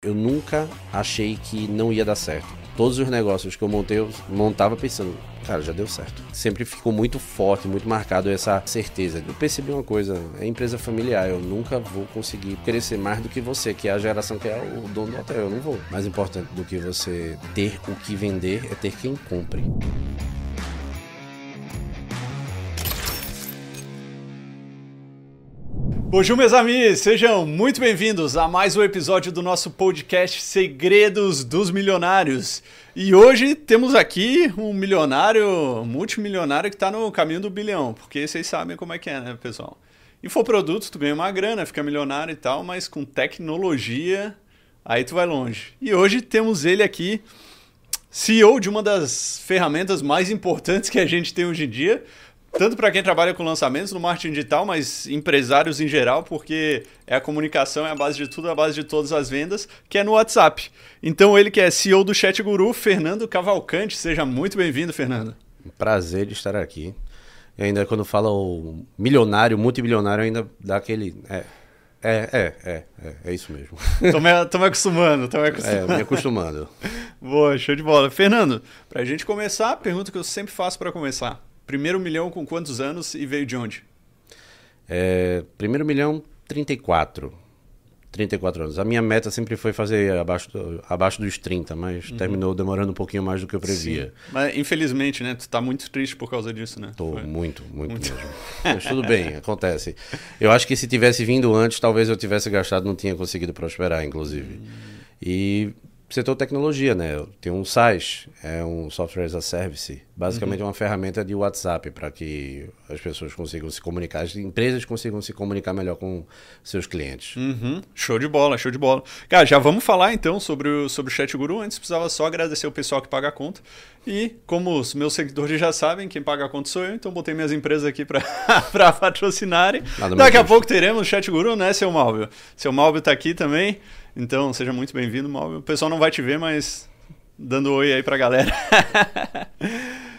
Eu nunca achei que não ia dar certo. Todos os negócios que eu montei, eu montava pensando, cara, já deu certo. Sempre ficou muito forte, muito marcado essa certeza. Eu percebi uma coisa, é empresa familiar, eu nunca vou conseguir crescer mais do que você, que é a geração que é o dono do hotel, eu não vou. Mais importante do que você ter o que vender é ter quem compre. Bonjour, meus amigos! Sejam muito bem-vindos a mais um episódio do nosso podcast Segredos dos Milionários. E hoje temos aqui um milionário, multimilionário que está no caminho do bilhão, porque vocês sabem como é que é, né, pessoal? Infoprodutos, tu ganha uma grana, fica milionário e tal, mas com tecnologia, aí tu vai longe. E hoje temos ele aqui, CEO de uma das ferramentas mais importantes que a gente tem hoje em dia, tanto para quem trabalha com lançamentos no marketing digital, mas empresários em geral, porque é a comunicação, é a base de tudo, é a base de todas as vendas, que é no WhatsApp. Então ele que é CEO do Chat Guru, Fernando Cavalcante, seja muito bem-vindo, Fernando. Prazer de estar aqui. E ainda quando fala o milionário, multimilionário, ainda dá aquele... É, é, é, é, é, é isso mesmo. Me acostumando, me acostumando. É, me acostumando. Boa, show de bola. Fernando, pra gente começar, a pergunta que eu sempre faço para começar. Primeiro milhão com quantos anos e veio de onde? É, primeiro milhão, 34. 34 anos. A minha meta sempre foi fazer abaixo, do, abaixo dos 30, mas uhum. terminou demorando um pouquinho mais do que eu previa. Sim. Mas infelizmente, né? Tu tá muito triste por causa disso, né? Tô foi. muito, muito, muito, mesmo. mas tudo bem, acontece. Eu acho que se tivesse vindo antes, talvez eu tivesse gastado, não tinha conseguido prosperar, inclusive. Uhum. E setor tecnologia, né? Eu tenho um SaaS, é um Software as a Service, basicamente uhum. uma ferramenta de WhatsApp para que as pessoas consigam se comunicar, as empresas consigam se comunicar melhor com seus clientes. Uhum. Show de bola, show de bola. Cara, já vamos falar então sobre o, sobre o Chat Guru. Antes precisava só agradecer o pessoal que paga a conta. E como os meus seguidores já sabem, quem paga a conta sou eu, então botei minhas empresas aqui para patrocinarem. Daqui a pouco teremos o Chat Guru, né, seu Malvio? Seu Malvio está aqui também. Então, seja muito bem-vindo, Malvio. O pessoal não vai te ver, mas dando oi aí pra galera.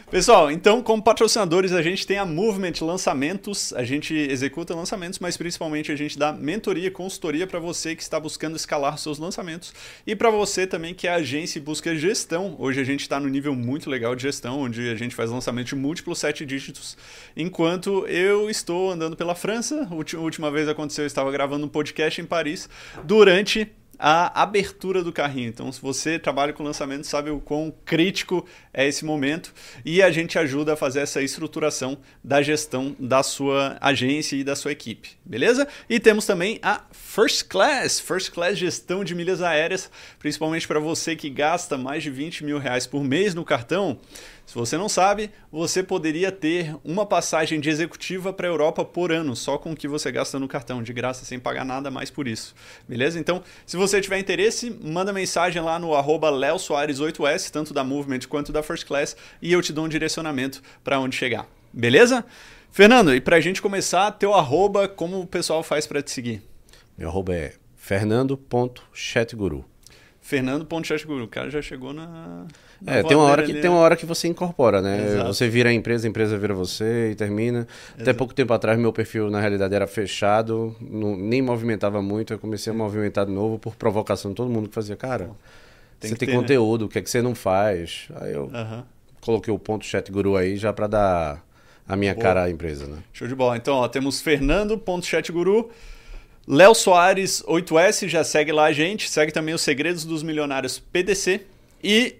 Pessoal, então, como patrocinadores, a gente tem a Movement Lançamentos, a gente executa lançamentos, mas principalmente a gente dá mentoria, consultoria para você que está buscando escalar seus lançamentos e para você também que é agência e busca gestão. Hoje a gente está no nível muito legal de gestão, onde a gente faz lançamento de múltiplos sete dígitos, enquanto eu estou andando pela França. Última vez aconteceu, eu estava gravando um podcast em Paris durante a abertura do carrinho. Então, se você trabalha com lançamento, sabe o quão crítico é esse momento e a gente ajuda a fazer essa estruturação da gestão da sua agência e da sua equipe, beleza? E temos também a First Class, First Class gestão de milhas aéreas, principalmente para você que gasta mais de 20 mil reais por mês no cartão. Se você não sabe, você poderia ter uma passagem de executiva para a Europa por ano, só com o que você gasta no cartão, de graça, sem pagar nada mais por isso. Beleza? Então, se você tiver interesse, manda mensagem lá no arroba 8S, tanto da Movement quanto da First Class, e eu te dou um direcionamento para onde chegar. Beleza? Fernando, e para a gente começar, teu arroba, como o pessoal faz para te seguir? Meu arroba é fernando.chatguru. Fernando.chatguru. O cara já chegou na é, tem uma, hora que, tem uma hora que você incorpora, né? Exato. Você vira a empresa, a empresa vira você e termina. Exato. Até pouco tempo atrás, meu perfil, na realidade, era fechado, não, nem movimentava muito. Eu comecei a movimentar de novo por provocação de todo mundo que fazia, cara, tem você tem ter, né? conteúdo, né? o que é que você não faz? Aí eu uhum. coloquei o ponto chat guru aí já para dar a minha Boa. cara à empresa, né? Show de bola. Então, ó, temos Fernando.chatguru. Léo Soares 8S, já segue lá a gente. Segue também os Segredos dos Milionários PDC. E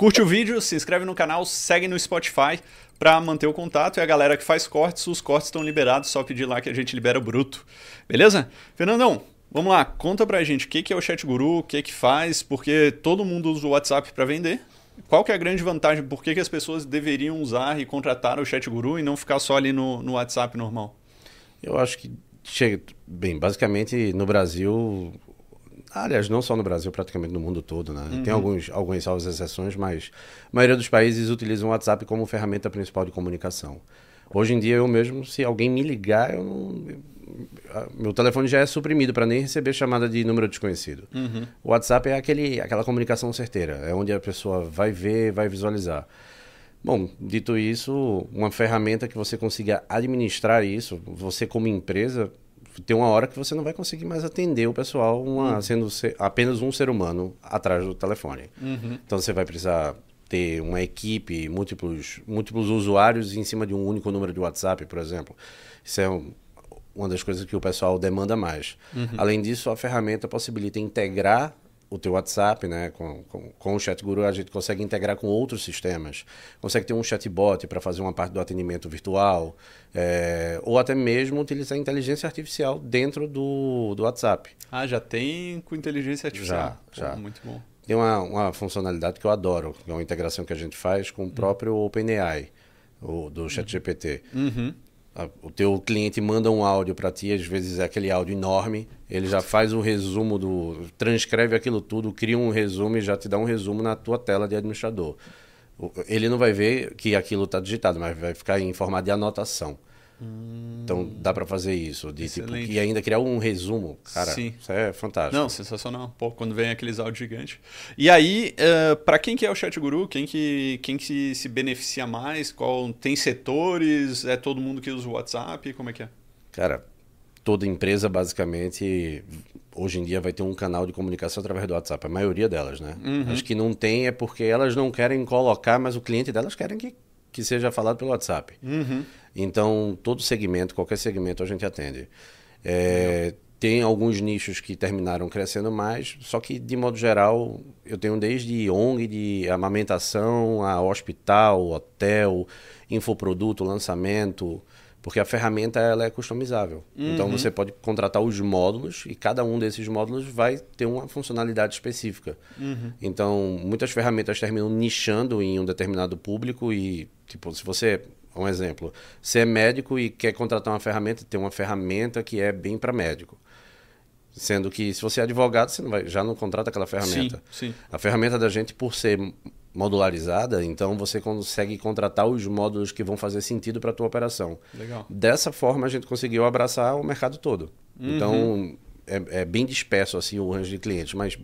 Curte o vídeo, se inscreve no canal, segue no Spotify para manter o contato. E a galera que faz cortes, os cortes estão liberados, só pedir lá que a gente libera o bruto. Beleza? Fernandão, vamos lá, conta pra gente o que é o Chat Guru, o que que faz, porque todo mundo usa o WhatsApp para vender. Qual que é a grande vantagem? Por que, que as pessoas deveriam usar e contratar o Chat Guru e não ficar só ali no, no WhatsApp normal? Eu acho que chega bem, basicamente no Brasil Aliás, não só no Brasil, praticamente no mundo todo, né? Uhum. Tem alguns, algumas salvas exceções, mas a maioria dos países utilizam o WhatsApp como ferramenta principal de comunicação. Hoje em dia, eu mesmo, se alguém me ligar, eu não, meu telefone já é suprimido para nem receber chamada de número desconhecido. Uhum. O WhatsApp é aquele, aquela comunicação certeira, é onde a pessoa vai ver, vai visualizar. Bom, dito isso, uma ferramenta que você consiga administrar isso, você como empresa tem uma hora que você não vai conseguir mais atender o pessoal uma, uhum. sendo ser, apenas um ser humano atrás do telefone. Uhum. Então você vai precisar ter uma equipe, múltiplos, múltiplos usuários em cima de um único número de WhatsApp, por exemplo. Isso é um, uma das coisas que o pessoal demanda mais. Uhum. Além disso, a ferramenta possibilita integrar o teu WhatsApp, né, com, com, com, o Chat Guru, a gente consegue integrar com outros sistemas. Consegue ter um chatbot para fazer uma parte do atendimento virtual, é, ou até mesmo utilizar inteligência artificial dentro do, do WhatsApp. Ah, já tem com inteligência artificial? Já, já. muito bom. Tem uma, uma funcionalidade que eu adoro, que é uma integração que a gente faz com o próprio OpenAI, o, do ChatGPT. Uhum o teu cliente manda um áudio para ti, às vezes é aquele áudio enorme, ele já faz um resumo do, transcreve aquilo tudo, cria um resumo e já te dá um resumo na tua tela de administrador. Ele não vai ver que aquilo está digitado, mas vai ficar em formato de anotação. Hum. Então dá para fazer isso, de tipo, e ainda criar um resumo, cara. Sim. Isso é fantástico. Não, sensacional. Pô, quando vem aqueles áudios gigantes. E aí, uh, eh, para quem que é o Chat Guru? Quem que quem que se beneficia mais? Qual tem setores? É todo mundo que usa o WhatsApp? Como é que é? Cara, toda empresa basicamente hoje em dia vai ter um canal de comunicação através do WhatsApp, a maioria delas, né? Uhum. Acho que não tem é porque elas não querem colocar, mas o cliente delas querem que que seja falado pelo WhatsApp. Uhum. Então, todo segmento, qualquer segmento, a gente atende. É, tem alguns nichos que terminaram crescendo mais, só que, de modo geral, eu tenho desde ONG, de amamentação, a hospital, hotel, infoproduto, lançamento, porque a ferramenta ela é customizável. Então, uhum. Então você pode contratar os módulos e cada um desses módulos vai ter uma funcionalidade específica. Uhum. Então muitas ferramentas terminam nichando em um determinado público e tipo se você um exemplo, você é médico e quer contratar uma ferramenta, tem uma ferramenta que é bem para médico. Sendo que se você é advogado, você não vai, já não contrata aquela ferramenta. Sim, sim. A ferramenta da gente, por ser modularizada, então você consegue contratar os módulos que vão fazer sentido para a tua operação. Legal. Dessa forma, a gente conseguiu abraçar o mercado todo. Uhum. Então, é, é, bem disperso assim o range de clientes, mas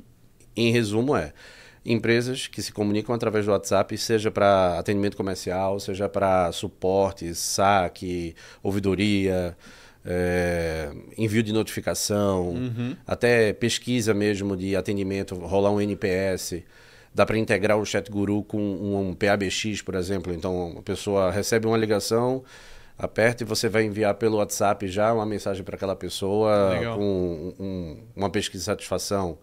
em resumo é empresas que se comunicam através do WhatsApp, seja para atendimento comercial, seja para suporte, saque, ouvidoria, é, envio de notificação, uhum. até pesquisa mesmo de atendimento, rolar um NPS. Dá para integrar o Chat Guru com um, um PABX, por exemplo. Então, a pessoa recebe uma ligação, aperta e você vai enviar pelo WhatsApp já uma mensagem para aquela pessoa Legal. com um, uma pesquisa de satisfação.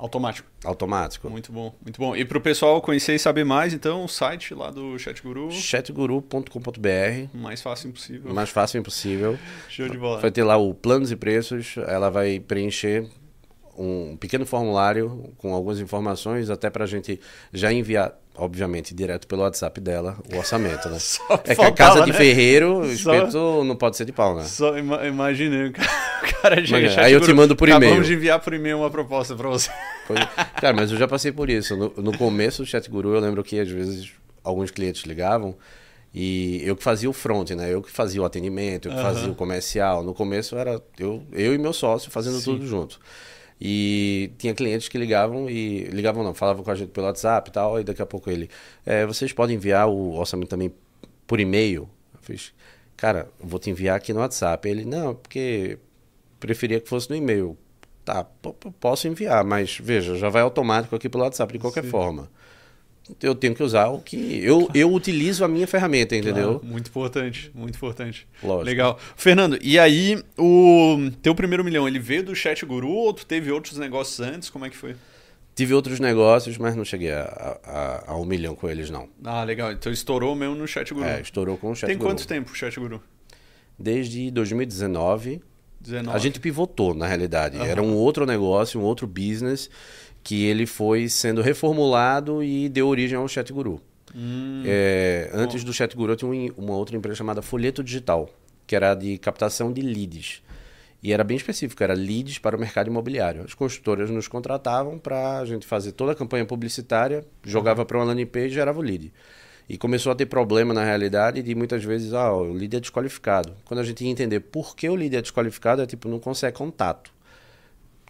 Automático. Automático. Muito bom, muito bom. E para o pessoal conhecer e saber mais, então, o site lá do ChatGuru. chatguru.com.br. Mais fácil impossível. Mais fácil impossível. Show de bola. Vai ter lá o planos e preços, ela vai preencher um pequeno formulário com algumas informações, até para a gente já enviar, obviamente, direto pelo WhatsApp dela, o orçamento, né? é que a casa de né? ferreiro, o espeto Só... não pode ser de pau, né? Só ima imaginei, cara, gente, Aí eu te mando por e-mail. De enviar por e-mail uma proposta para você. Cara, mas eu já passei por isso. No, no começo do Chat Guru, eu lembro que às vezes alguns clientes ligavam e eu que fazia o front, né? Eu que fazia o atendimento, eu que uhum. fazia o comercial. No começo era eu, eu e meu sócio fazendo Sim. tudo junto. E tinha clientes que ligavam e ligavam não, falavam com a gente pelo WhatsApp e tal, e daqui a pouco ele, é, vocês podem enviar o orçamento também por e-mail? Eu fiz, cara, vou te enviar aqui no WhatsApp. Ele, não, porque preferia que fosse no e-mail. Tá, posso enviar, mas veja, já vai automático aqui pelo WhatsApp de qualquer Sim. forma eu tenho que usar o que. Eu, eu utilizo a minha ferramenta, entendeu? Claro, muito importante, muito importante. Lógico. Legal. Fernando, e aí, o teu primeiro milhão, ele veio do Chat Guru ou tu teve outros negócios antes? Como é que foi? Tive outros negócios, mas não cheguei a, a, a um milhão com eles, não. Ah, legal. Então estourou mesmo no Chat Guru. É, estourou com o Chat Tem Guru. Tem quanto tempo o Chat Guru? Desde 2019. 19. A gente pivotou, na realidade. Uhum. Era um outro negócio, um outro business que ele foi sendo reformulado e deu origem ao Chat Guru. Hum, é, antes do Chat Guru, tinha uma outra empresa chamada Folheto Digital, que era de captação de leads. E era bem específico, era leads para o mercado imobiliário. As construtoras nos contratavam para a gente fazer toda a campanha publicitária, jogava uhum. para uma landing page e gerava o lead. E começou a ter problema na realidade de muitas vezes, ah, o lead é desqualificado. Quando a gente ia entender por que o lead é desqualificado, é tipo, não consegue contato.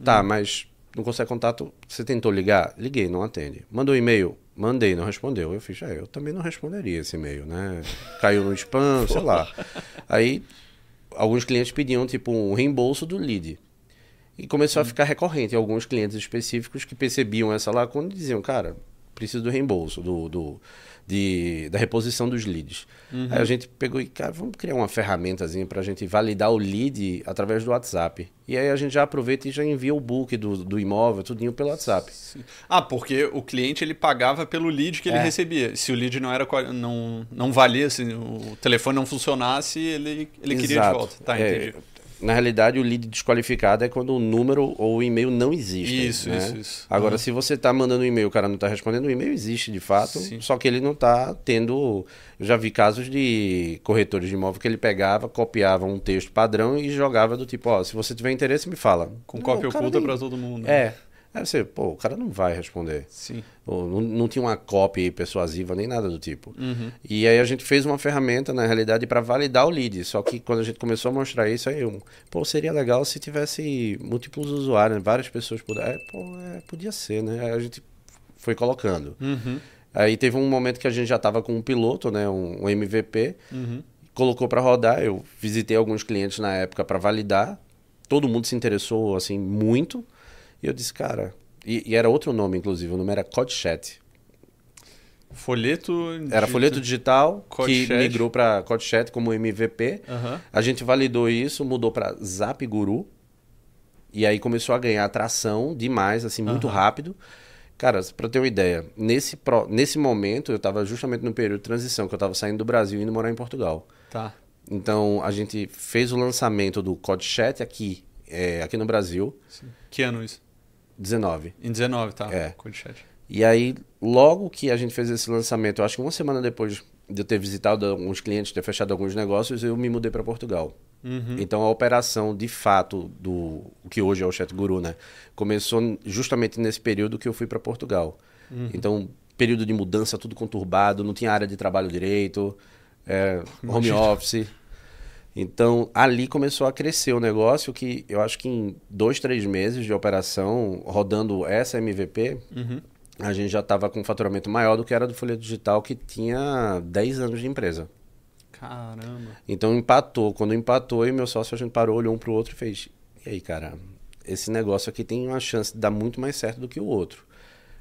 Tá, hum. mas não consegue contato. Você tentou ligar? Liguei, não atende. Mandou e-mail? Mandei, não respondeu. Eu fiz, é, eu também não responderia esse e-mail, né? Caiu no spam, sei lá. Aí alguns clientes pediam tipo um reembolso do lead. E começou a ficar recorrente. Alguns clientes específicos que percebiam essa lacuna e diziam, cara, preciso do reembolso, do, do de, da reposição dos leads. Uhum. Aí a gente pegou e, cara, vamos criar uma ferramentazinha para a gente validar o lead através do WhatsApp. E aí a gente já aproveita e já envia o book do, do imóvel, tudinho pelo WhatsApp. Sim. Ah, porque o cliente ele pagava pelo lead que ele é. recebia. Se o lead não era não, não valia, se o telefone não funcionasse, ele, ele queria de volta. Tá, é, entendi. Na realidade, o lead desqualificado é quando o número ou o e-mail não existe. Isso, né? isso, isso. Agora, uhum. se você está mandando um e-mail o cara não está respondendo, o e-mail existe de fato, Sim. só que ele não está tendo. Eu já vi casos de corretores de imóvel que ele pegava, copiava um texto padrão e jogava do tipo: ó, se você tiver interesse, me fala. Com cópia oculta nem... para todo mundo. Né? É. Aí você, pô, o cara não vai responder. Sim. Ou, não, não tinha uma cópia persuasiva nem nada do tipo. Uhum. E aí a gente fez uma ferramenta, na realidade, para validar o lead. Só que quando a gente começou a mostrar isso, aí eu, pô, seria legal se tivesse múltiplos usuários, né? várias pessoas pudessem. É, pô, é, podia ser, né? Aí a gente foi colocando. Uhum. Aí teve um momento que a gente já estava com um piloto, né? Um, um MVP. Uhum. Colocou para rodar. Eu visitei alguns clientes na época para validar. Todo mundo se interessou, assim, muito. E eu disse, cara. E, e era outro nome, inclusive, o nome era CodeChat. Folheto. Era folheto digital Code que migrou para CodeChat como MVP. Uhum. A gente validou isso, mudou para Zap Guru. E aí começou a ganhar atração demais, assim, muito uhum. rápido. Cara, para ter uma ideia, nesse, pro, nesse momento eu estava justamente no período de transição, que eu estava saindo do Brasil e indo morar em Portugal. Tá. Então a gente fez o lançamento do CodeChat aqui, é, aqui no Brasil. Sim. Que ano isso? 19. Em 19, tá. É. E aí, logo que a gente fez esse lançamento, eu acho que uma semana depois de eu ter visitado alguns clientes, ter fechado alguns negócios, eu me mudei para Portugal. Uhum. Então a operação, de fato, do que hoje é o Chat Guru, né, começou justamente nesse período que eu fui para Portugal. Uhum. Então, período de mudança, tudo conturbado, não tinha área de trabalho direito, é, home office. Então, ali começou a crescer o negócio que eu acho que em dois, três meses de operação, rodando essa MVP, uhum. a gente já estava com um faturamento maior do que era do Folha Digital, que tinha 10 anos de empresa. Caramba. Então, empatou. Quando empatou, e meu sócio, a gente parou, olhou um para o outro e fez, e aí, cara, esse negócio aqui tem uma chance de dar muito mais certo do que o outro.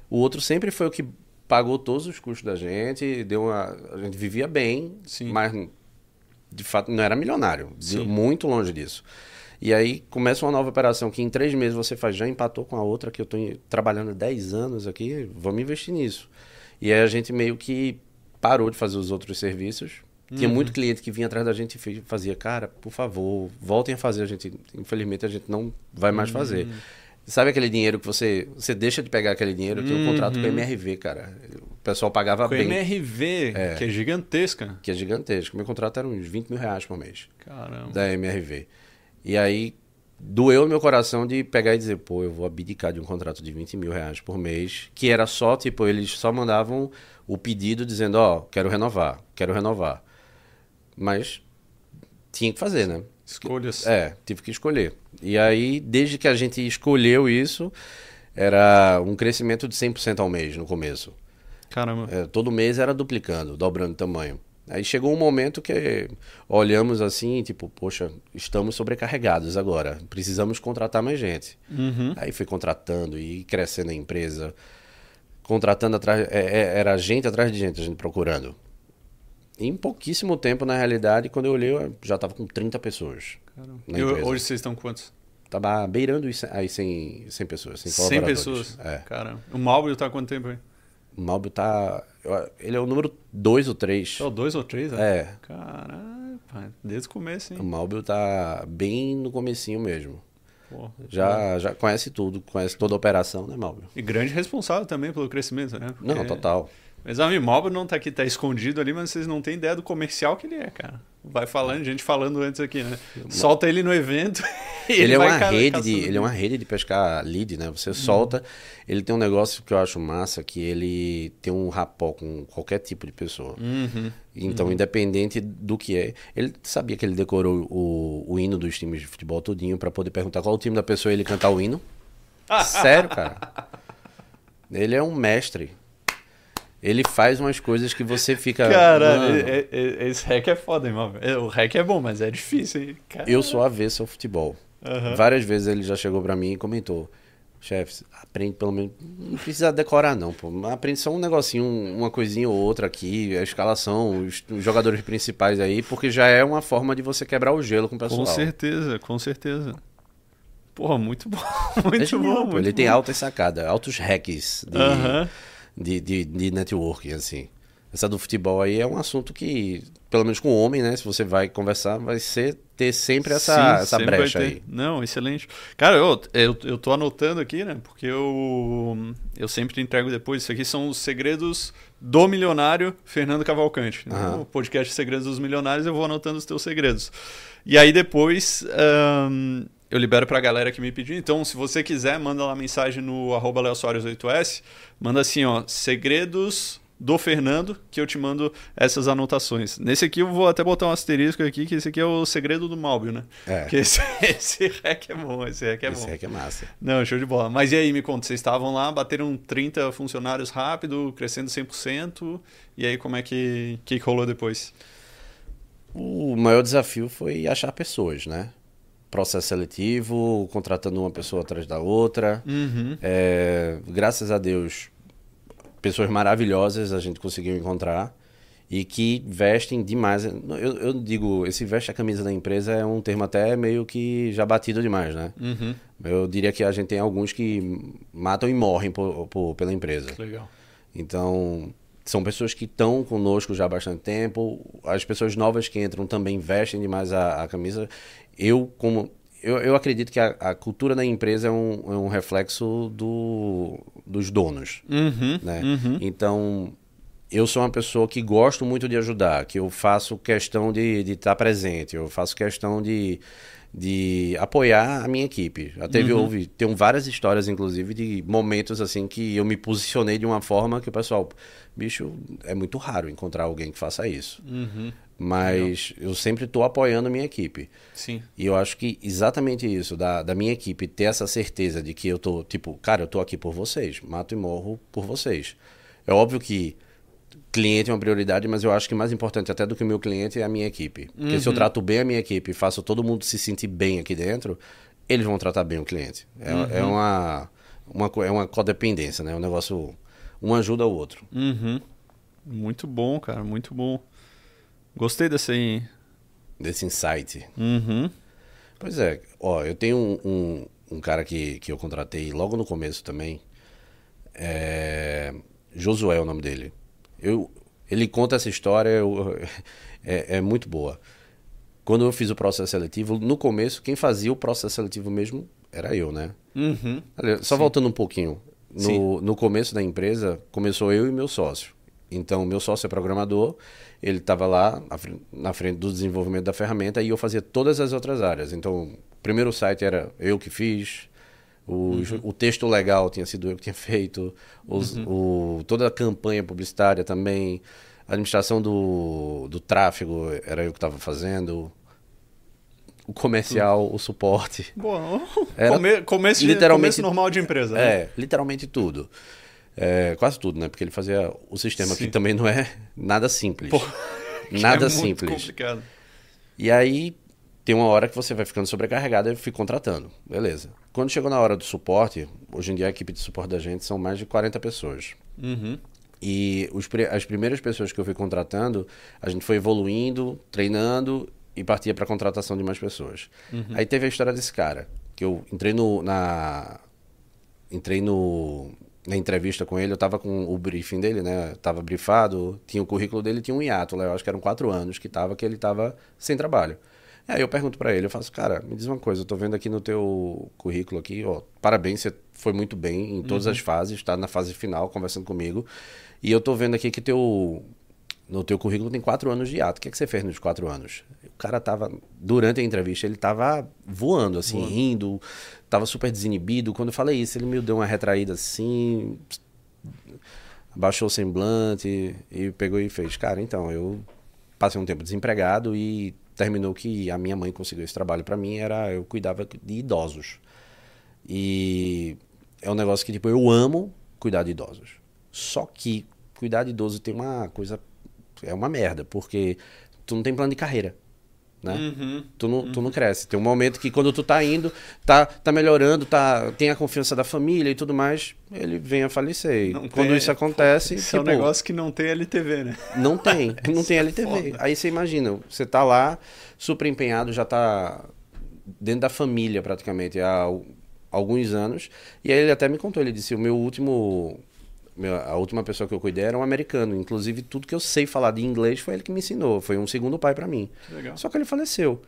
O outro sempre foi o que pagou todos os custos da gente, deu uma, a gente vivia bem, Sim. mas de fato não era milionário, muito longe disso. E aí começa uma nova operação que em três meses você faz, já empatou com a outra que eu estou trabalhando 10 anos aqui, vamos investir nisso. E aí a gente meio que parou de fazer os outros serviços. Tinha uhum. muito cliente que vinha atrás da gente e fazia, cara, por favor, voltem a fazer. A gente, infelizmente, a gente não vai mais uhum. fazer. Sabe aquele dinheiro que você, você deixa de pegar aquele dinheiro? Eu tenho um contrato com a MRV, cara. O pessoal pagava com bem. MRV, é, que é gigantesca. Que é gigantesca. Meu contrato era uns 20 mil reais por mês. Caramba. Da MRV. E aí, doeu no meu coração de pegar e dizer, pô, eu vou abdicar de um contrato de 20 mil reais por mês, que era só, tipo, eles só mandavam o pedido dizendo, ó, oh, quero renovar, quero renovar. Mas tinha que fazer, né? Escolhas. É, tive que escolher. E aí, desde que a gente escolheu isso, era um crescimento de 100% ao mês no começo. Caramba. É, todo mês era duplicando, dobrando tamanho. Aí chegou um momento que olhamos assim, tipo, poxa, estamos sobrecarregados agora, precisamos contratar mais gente. Uhum. Aí fui contratando e crescendo a empresa, contratando atrás, é, é, era gente atrás de gente, a gente procurando. Em pouquíssimo tempo, na realidade, quando eu olhei, eu já estava com 30 pessoas. E hoje vocês estão quantos? Tava beirando aí 100, 100 pessoas. 100, 100 pessoas? É. Caramba. O Malbio tá há quanto tempo aí? O Malbio tá... Ele é o número 2 ou 3. É o 2 ou 3? É. é. Caralho, desde o começo, hein? O Malbio tá bem no comecinho mesmo. Pô, já, já conhece tudo, conhece toda a operação, né, Malbio? E grande responsável também pelo crescimento, né? Porque... Não, total. Mas o imóvel não tá aqui, tá escondido ali, mas vocês não têm ideia do comercial que ele é, cara. Vai falando, gente falando antes aqui, né? Solta ele no evento. ele, ele, é uma rede de, ele é uma rede de pescar lead, né? Você solta, uhum. ele tem um negócio que eu acho massa, que ele tem um rapó com qualquer tipo de pessoa. Uhum. Então, uhum. independente do que é, ele sabia que ele decorou o, o hino dos times de futebol todinho para poder perguntar qual o time da pessoa e ele cantar o hino. Sério, cara. Ele é um mestre. Ele faz umas coisas que você fica. "Mano, é- é- esse hack é foda, irmão. É, O hack é bom, mas é difícil, hein? Caralho. Eu sou avesso ao futebol. Aham. Várias vezes ele já chegou pra mim e comentou: chefe, aprende pelo menos. Não precisa decorar, não, pô. Aprende só um negocinho, um- uma coisinha ou outra aqui, a escalação, os, jogadores principais aí, porque já é uma forma de você quebrar o gelo com o pessoal. Com certeza, com certeza. Porra, muito bom. É Muito genial, bom. muito Ele tem bom. altas sacadas, altos hacks de, Aham. De, de, de networking, assim. Essa do futebol aí é um assunto que, pelo menos com o homem, né? Se você vai conversar, vai ser ter sempre essa, Sim, essa sempre brecha aí. Não, excelente. Cara, eu, eu, eu tô anotando aqui, né? Porque eu, eu sempre entrego depois. Isso aqui são os segredos do milionário Fernando Cavalcante. né? Aham. O podcast Segredos dos Milionários, eu vou anotando os teus segredos. E aí depois ahn, eu libero pra galera que me pediu. Então, se você quiser, manda lá mensagem no arroba leosoares8s. Manda assim, ó, segredos do Fernando, que eu te mando essas anotações. Nesse aqui eu vou até botar um asterisco aqui, que esse aqui é o segredo do Malbio, né? É. Porque esse, esse hack é bom, esse hack é Esse bom. hack é massa. Não, show de bola. Mas e aí, me conta, vocês estavam lá, bateram 30 funcionários rápido, crescendo 100%, e aí como é que, que rolou depois? O maior desafio foi achar pessoas, né? Processo seletivo, contratando uma pessoa atrás da outra. Uhum. É, graças a Deus, pessoas maravilhosas a gente conseguiu encontrar e que vestem demais. Eu, eu digo, esse veste a camisa da empresa é um termo até meio que já batido demais, né? Uhum. Eu diria que a gente tem alguns que matam e morrem por- por- pela empresa. Legal. Então, são pessoas que estão conosco já há bastante tempo. As pessoas novas que entram também vestem demais a, a camisa. Eu, como. Eu, eu acredito que a, a cultura da empresa é um, é um reflexo do, dos donos. Uhum. Né? Uhum. Então, eu sou uma pessoa que gosto muito de ajudar, que eu faço questão de estar presente, eu faço questão de, de apoiar a minha equipe. Já teve, Uhum. houve, tem várias histórias, inclusive, de momentos assim que eu me posicionei de uma forma que o pessoal, bicho, é muito raro encontrar alguém que faça isso. Uhum. Mas eu sempre estou apoiando a minha equipe. Sim. E eu acho que exatamente isso, da, da minha equipe ter essa certeza de que eu tô, tipo, cara, eu tô aqui por vocês, mato e morro por vocês. É óbvio que cliente é uma prioridade, mas eu acho que mais importante até do que o meu cliente é a minha equipe. Porque se eu trato bem a minha equipe e faço todo mundo se sentir bem aqui dentro, eles vão tratar bem o cliente. É, é uma, uma, é uma codependência, né? Um negócio, um ajuda o outro. Uhum. Muito bom, cara, muito bom. Gostei dessa aí. Desse insight. Uhum. Pois é, ó, eu tenho um, um, um cara que, que eu contratei logo no começo também. É, Josué é o nome dele. Eu, ele conta essa história, eu- é, é muito boa. Quando eu fiz o processo seletivo, no começo, quem fazia o processo seletivo mesmo era eu, né? Uhum. Só voltando um pouquinho. Sim. No, no começo da empresa, começou eu e meu sócio. Então, meu sócio é programador, ele estava lá na frente do desenvolvimento da ferramenta e eu fazia todas as outras áreas. Então, o primeiro site era eu que fiz, o, o texto legal tinha sido eu que tinha feito, os- o, toda a campanha publicitária também, a administração do, do tráfego era eu que estava fazendo, o comercial, o suporte. Bom, Era come, começo, de, literalmente- começo normal de empresa, né? É, literalmente tudo. É, quase tudo, né? Porque ele fazia o sistema Sim. que também não é nada simples. Pô, nada é muito simples. complicado. E aí tem uma hora que você vai ficando sobrecarregado e fui contratando. Beleza. Quando chegou na hora do suporte, hoje em dia a equipe de suporte da gente são mais de 40 pessoas. Uhum. E os, as primeiras pessoas que eu fui contratando, a gente foi evoluindo, treinando e partia para contratação de mais pessoas. Aí teve a história desse cara, que eu entrei no na entrei no na entrevista com ele, eu tava com o briefing dele, né? Tava brifado, tinha o currículo dele, tinha um hiato lá, eu acho que eram quatro anos que tava que ele tava sem trabalho. Aí eu pergunto para ele, eu faço, cara, me diz uma coisa, eu tô vendo aqui no teu currículo aqui, ó, parabéns, você foi muito bem em todas as fases, está na fase final conversando comigo. E eu tô vendo aqui que teu no teu currículo tem quatro anos de hiato. O que, é que você fez nos quatro anos? O cara tava, durante a entrevista, ele tava voando, assim, rindo, tava super desinibido. Quando eu falei isso, ele me deu uma retraída assim, abaixou o semblante e pegou e fez. Cara, então, eu passei um tempo desempregado e terminou que a minha mãe conseguiu esse trabalho para mim, era eu cuidava de idosos. E é um negócio que, tipo, eu amo cuidar de idosos. Só que cuidar de idoso tem uma coisa. É uma merda, porque tu não tem plano de carreira. Né? Uhum. Tu, não, tu não cresce. Tem um momento que quando tu tá indo, tá, tá melhorando, tá, tem a confiança da família e tudo mais, ele vem a falecer. Não quando tem- isso acontece, Isso é um tipo, negócio que não tem LTV, né? não tem, não tem LTV. foda. Aí você imagina, você tá lá, super empenhado, já tá dentro da família praticamente há al- alguns anos. E aí ele até me contou, ele disse, o meu último meu- a última pessoa que eu cuidei era um americano, inclusive tudo que eu sei falar de inglês foi ele que me ensinou, foi um segundo pai para mim. Legal. Só que ele faleceu.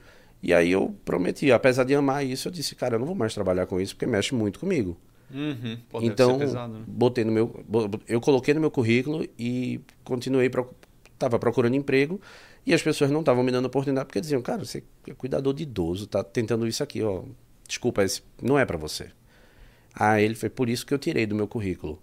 E aí eu prometi, apesar de amar isso, eu disse, cara, eu não vou mais trabalhar com isso porque mexe muito comigo. Uhum. Pô, Então, pesado, né? botei no meu, eu coloquei no meu currículo e continuei pro, tava procurando emprego e as pessoas não estavam me dando oportunidade porque diziam, cara, você é cuidador de idoso, tá tentando isso aqui, ó. Desculpa, esse não é para você. Aí ele foi por isso que eu tirei do meu currículo.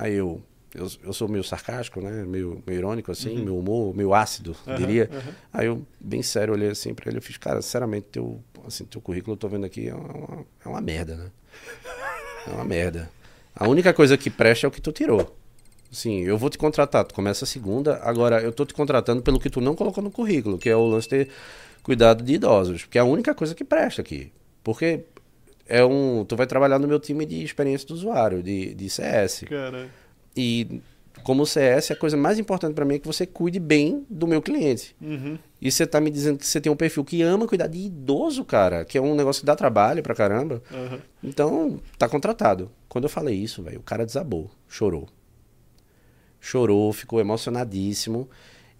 Aí eu eu, eu sou meio sarcástico, né? Meio, meio irônico assim, meu humor, meio ácido, Aham, diria. aham. Aí eu, bem sério, olhei assim pra ele eu fiz, cara, sinceramente, teu, assim, teu currículo eu tô vendo aqui é uma, é uma merda, né? É uma merda. A única coisa que presta é o que tu tirou. Sim, eu vou te contratar, tu começa a segunda, agora eu tô te contratando pelo que tu não colocou no currículo, que é o lance de ter cuidado de idosos, porque é a única coisa que presta aqui. Porque é um, tu vai trabalhar no meu time de experiência do usuário, de, de CS. Cara, E como CS, a coisa mais importante para mim é que você cuide bem do meu cliente. uhum. E você tá me dizendo que você tem um perfil que ama cuidar de idoso, cara, que é um negócio que dá trabalho pra caramba. Aham. Então, tá contratado. Quando eu falei isso, velho, o cara desabou, chorou. Chorou, ficou emocionadíssimo.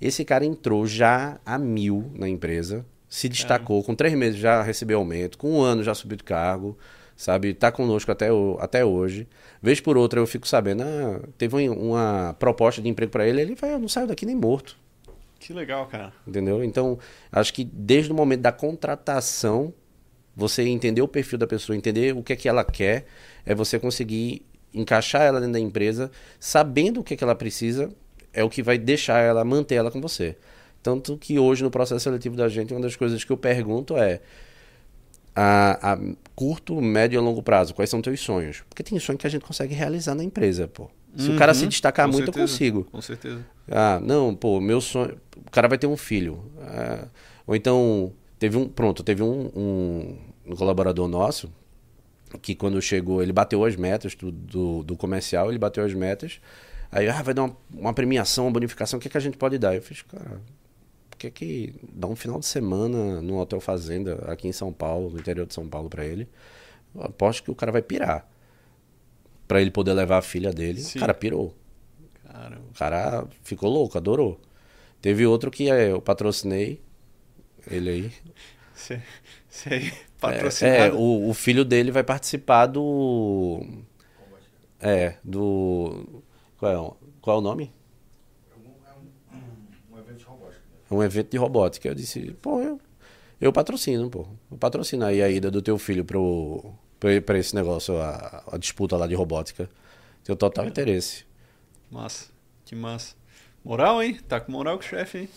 Esse cara entrou já a mil na empresa, se destacou, com três meses já recebeu aumento, com um ano já subiu de cargo, sabe? Tá conosco até, o- até hoje. Vez por outra eu fico sabendo, ah, teve um- uma proposta de emprego pra ele, ele vai, eu não saio daqui nem morto. Que legal, cara. Entendeu? Então, acho que desde o momento da contratação, você entender o perfil da pessoa, entender o que é que ela quer, é você conseguir encaixar ela dentro da empresa, sabendo o que é que ela precisa, é o que vai deixar ela, manter ela com você. Tanto que hoje, no processo seletivo da gente, uma das coisas que eu pergunto é a, a curto, médio e longo prazo, quais são teus sonhos? Porque tem sonho que a gente consegue realizar na empresa, pô. Se o cara se Uhum, destacar muito, certeza, eu consigo. Com certeza. Ah, não, pô, meu sonho. O cara vai ter um filho. Ah, ou então, teve um. Pronto, teve um, um, um colaborador nosso que quando chegou, ele bateu as metas do, do, do comercial, ele bateu as metas. Aí, ah, vai dar uma, uma premiação, uma bonificação, o que, que a gente pode dar? Eu fiz, cara, por que que dá um final de semana no Hotel Fazenda aqui em São Paulo, no interior de São Paulo pra ele? Eu aposto que o cara vai pirar. Pra ele poder levar a filha dele. Sim. O cara pirou. Caramba. O cara ficou louco, adorou. Teve outro que é, eu patrocinei ele aí. Você, você É, patrocinado. o, o filho dele vai participar do. É, do. Qual é, qual é o nome? um evento de robótica. né? É um evento de robótica. Eu disse, pô, eu, eu patrocino, pô. Eu patrocino aí a ida do teu filho pro, pra, pra esse negócio, a, a disputa lá de robótica. Tenho total interesse. Massa. Que massa. Moral, hein? Tá com moral com o chefe, hein?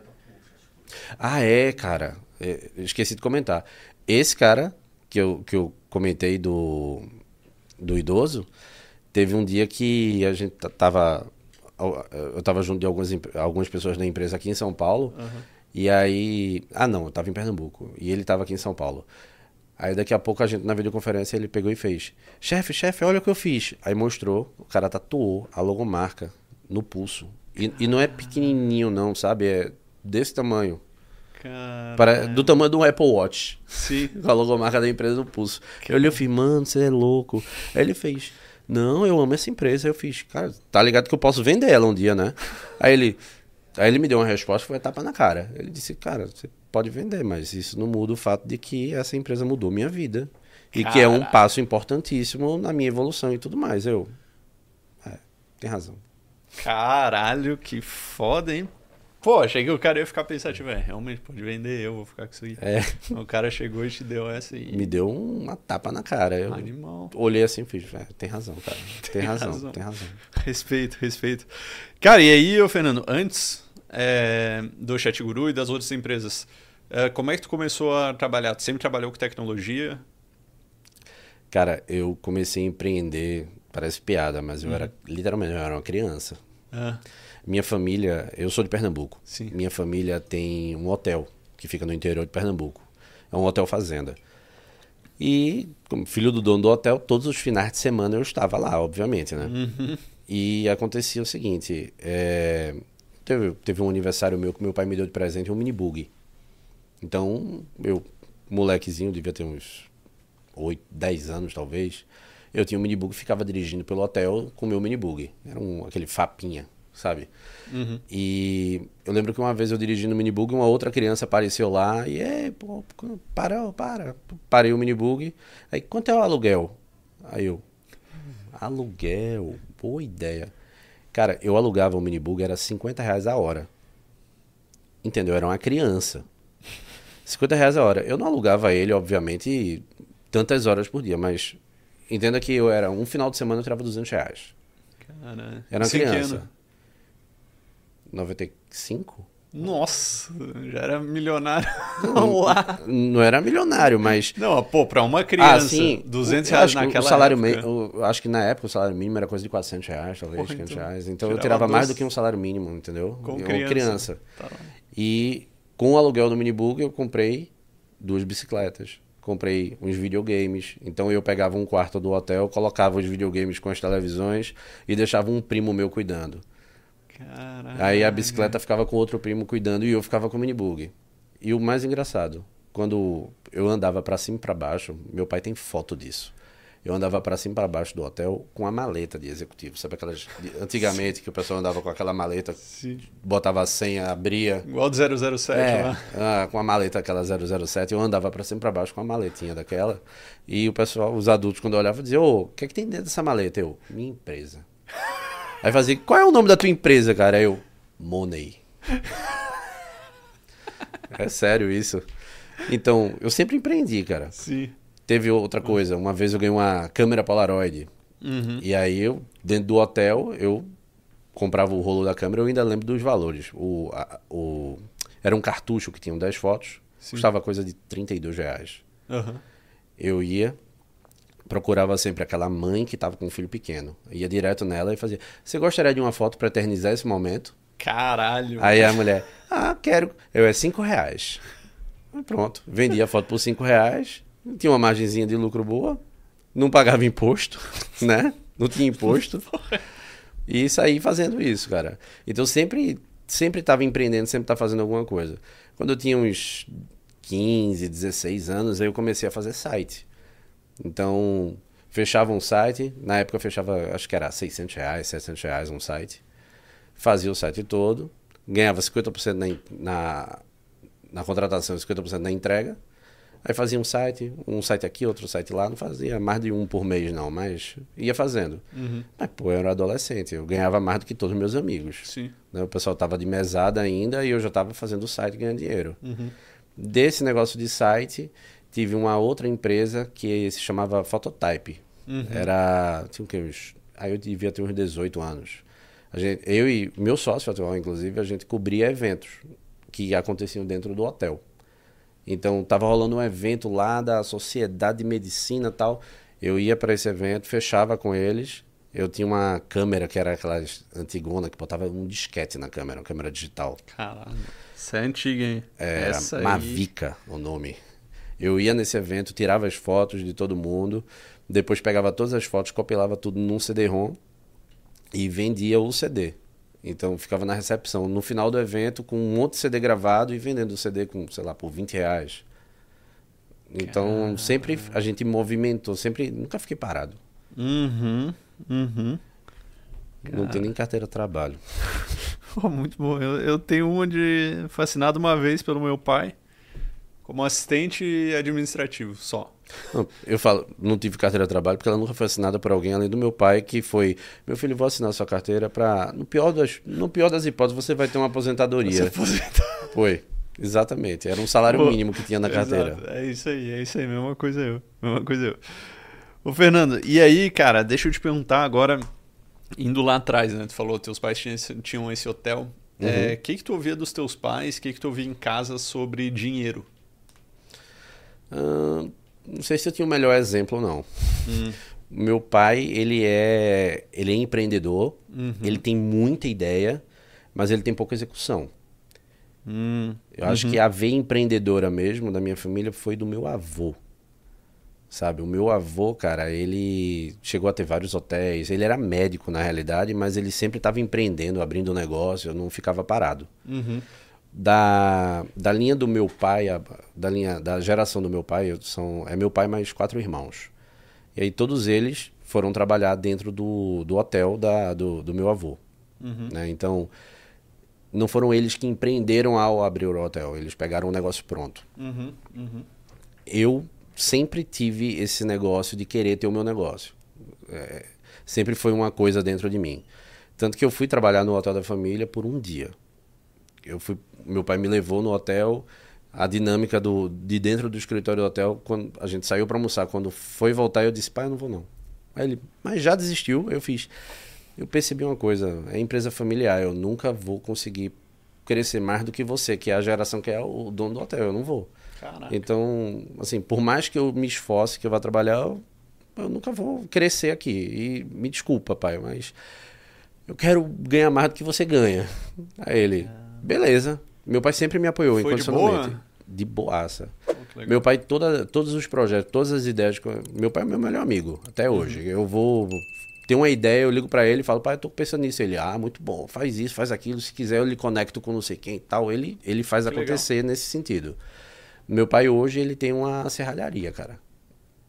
Ah, é, cara. É, eu esqueci de comentar. Esse cara que eu, que eu comentei do, do idoso, teve um dia que a gente tava. Eu tava junto de algumas, algumas pessoas da empresa aqui em São Paulo. E aí. Ah, não, eu tava em Pernambuco. E ele tava aqui em São Paulo. Aí daqui a pouco a gente, na videoconferência, ele pegou e fez: Chefe, chefe, olha o que eu fiz. Aí mostrou, o cara tatuou a logomarca no pulso. E, e não é pequenininho, não, sabe? É desse tamanho. Para, do tamanho do Apple Watch. Sim. Com a logomarca da empresa no pulso. Eu olhei e fiz, mano, você é louco. Aí ele fez, não, eu amo essa empresa. Eu fiz, cara, tá ligado que eu posso vender ela um dia, né? Aí ele, aí ele me deu uma resposta, foi tapa na cara. Ele disse, cara, você pode vender, mas isso não muda o fato de que essa empresa mudou minha vida. E que é um passo importantíssimo na minha evolução e tudo mais. Eu, é, tem razão. Caralho, que foda, hein? Pô, achei que o cara ia ficar pensativo. É, realmente pode vender, eu vou ficar com isso aí. É, O cara chegou e te deu essa e. me deu uma tapa na cara. Eu Animal. olhei assim e fiz, é, tem razão, cara. Tem, Tem razão, razão. tem razão. Respeito, respeito. Cara, e aí, ô Fernando, antes é, do Chat Guru e das outras empresas, é, como é que tu começou a trabalhar? Tu sempre trabalhou com tecnologia? Cara, eu comecei a empreender parece piada, mas eu era, literalmente, eu era uma criança. Ah, Minha família, eu sou de Pernambuco. Sim. Minha família tem um hotel que fica no interior de Pernambuco. É um hotel fazenda. E, como filho do dono do hotel, todos os finais de semana eu estava lá, obviamente, né? E acontecia o seguinte: é, teve, teve um aniversário meu que meu pai me deu de presente um mini bug. Então, eu, molequezinho, devia ter uns 8, 10 anos talvez. Eu tinha um mini bug e ficava dirigindo pelo hotel com o meu mini bug. Era um, aquele fapinha, sabe? E eu lembro que uma vez eu dirigindo o minibug, uma outra criança apareceu lá e, é, pô, para, para. Parei o minibug. Aí, quanto é o aluguel? Aí eu, aluguel, boa ideia. Cara, eu alugava o minibug, era 50 reais a hora. Entendeu? Eu era uma criança. 50 reais a hora. Eu não alugava ele, obviamente, tantas horas por dia, mas entenda que eu era um final de semana eu tirava 200 reais. cara. Era uma criança. 95? Nossa, já era milionário lá. Não era milionário, mas. Não, pô, pra uma criança, ah, sim. 200 eu reais naquela o salário época. eu acho que na época o salário mínimo era coisa de 400 reais, talvez, Porra, 500 então, reais. Então eu tirava tirava mais dois- do que um salário mínimo, entendeu? Com eu, criança. criança. Tá. E com o aluguel do minibug eu comprei duas bicicletas. Comprei uns videogames. Então eu pegava um quarto do hotel, colocava os videogames com as televisões e deixava um primo meu cuidando. Caralho. Aí a bicicleta ficava com outro primo cuidando e eu ficava com o minibug. E o mais engraçado, quando eu andava pra cima e pra baixo, meu pai tem foto disso. Eu andava pra cima e pra baixo do hotel com a maleta de executivo. Sabe aquelas. Antigamente que o pessoal andava com aquela maleta, Sim. botava a senha, abria. Igual do 007 É, ah, com a maleta aquela 007, eu andava pra cima e pra baixo com a maletinha daquela. E o pessoal, os adultos, quando olhavam, diziam: Ô, o que é que tem dentro dessa maleta? Eu, minha empresa. Aí fazia: qual é o nome da tua empresa, cara? Aí eu, Money. é sério isso. Então, eu sempre empreendi, cara. Sim. Teve outra coisa, uma vez eu ganhei uma câmera Polaroid. Uhum. E aí eu, dentro do hotel, eu comprava o rolo da câmera, eu ainda lembro dos valores. O, a- o, era um cartucho que tinha 10 fotos, custava coisa de 32 reais. Aham. Eu ia, procurava sempre aquela mãe que estava com um filho pequeno. Ia direto nela e fazia, você gostaria de uma foto para eternizar esse momento? Caralho. Aí a mulher, ah, quero. Eu, é 5 reais. Aí Pronto, vendia a foto por 5 reais, tinha uma margenzinha de lucro boa, não pagava imposto, né? Não tinha imposto. E saí fazendo isso, cara. Então sempre sempre estava empreendendo, sempre estava fazendo alguma coisa. Quando eu tinha uns 15, 16 anos, aí eu comecei a fazer site. Então, fechava um site, na época fechava, acho que era 600 reais, 700 reais um site. Fazia o site todo, ganhava 50% na, na, na contratação e 50% na entrega. Aí fazia um site, um site aqui, outro site lá, não fazia mais de um por mês não, mas ia fazendo. Uhum. Mas, pô, eu era adolescente, eu ganhava mais do que todos os meus amigos. Sim. né? O pessoal tava de mesada ainda e eu já tava fazendo o site ganhando dinheiro. Uhum. Desse negócio de site, tive uma outra empresa que se chamava Phototype. Uhum. Era. Tinha o quê? Aí eu devia ter uns 18 anos. A gente, eu e meu sócio atual, inclusive, a gente cobria eventos que aconteciam dentro do hotel. Então, tava rolando um evento lá da Sociedade de Medicina e tal. Eu ia para esse evento, fechava com eles. Eu tinha uma câmera que era aquelas antigona que botava um disquete na câmera, uma câmera digital. Caralho. Essa é antiga, hein? Era Essa aí. Mavica o nome. Eu ia nesse evento, tirava as fotos de todo mundo, depois pegava todas as fotos, compilava tudo num CD-ROM e vendia o CD. Então ficava na recepção, no final do evento, com um monte de CD gravado e vendendo o CD com, sei lá, por 20 reais. Então sempre a gente movimentou, sempre, nunca fiquei parado. Uhum. Uhum. Não tem nem carteira de trabalho. Pô, muito bom. Eu, eu tenho uma de fascinado uma vez pelo meu pai como assistente administrativo só. Eu falo, não tive carteira de trabalho porque ela nunca foi assinada por alguém além do meu pai, que foi, meu filho, vou assinar sua carteira para no pior das, no pior das hipóteses você vai ter uma aposentadoria. Foi. Exatamente, era um salário Pô, mínimo que tinha na carteira. Exato. É isso aí, é isso aí, mesma coisa eu. Mesma coisa eu. Ô, Fernando, e aí, cara, deixa eu te perguntar agora, indo lá atrás, né? Tu falou, teus pais tinham esse, tinham esse hotel. O Uhum. que que tu ouvia dos teus pais? O que que tu ouvia em casa sobre dinheiro? Não sei se eu tinha o melhor exemplo, não. Hum. Meu pai, ele é, ele é empreendedor, Uhum. ele tem muita ideia, mas ele tem pouca execução. Hum. Eu acho que a veia empreendedora mesmo da minha família foi do meu avô. Sabe, o meu avô, cara, ele chegou a ter vários hotéis. Ele era médico na realidade, mas ele sempre estava empreendendo, abrindo negócio, não ficava parado. Uhum. Da, da linha do meu pai, da linha da geração do meu pai, são é meu pai mais quatro irmãos. E aí todos eles foram trabalhar dentro do, do hotel da, do, do meu avô. Uhum. né? Então, não foram eles que empreenderam ao abrir o hotel, eles pegaram o negócio pronto. Uhum. Uhum. Eu sempre tive esse negócio de querer ter o meu negócio. É, sempre foi uma coisa dentro de mim. Tanto que eu fui trabalhar no hotel da família por um dia. Eu fui, meu pai me levou no hotel, a dinâmica do, de dentro do escritório do hotel, quando a gente saiu para almoçar, quando foi voltar, eu disse, pai, eu não vou não. Aí ele, mas já desistiu? Eu fiz. Eu percebi uma coisa, é empresa familiar, eu nunca vou conseguir crescer mais do que você, que é a geração que é o dono do hotel, eu não vou. Caraca. Então, assim, por mais que eu me esforce, que eu vá trabalhar, eu, eu nunca vou crescer aqui. E me desculpa, pai, mas eu quero ganhar mais do que você ganha. Aí ele, beleza. Meu pai sempre me apoiou Foi de incondicionalmente. boa? De boaça. Legal. Meu pai, toda, todos os projetos, todas as ideias. Meu pai é meu melhor amigo, até Uhum. hoje. Eu vou ter uma ideia, eu ligo pra ele e falo, pai, eu tô pensando nisso. Ele, ah, muito bom, faz isso, faz aquilo. Se quiser, eu lhe conecto com não sei quem e tal. Ele, ele faz Que legal. acontecer nesse sentido. Meu pai hoje, ele tem uma serralharia, cara.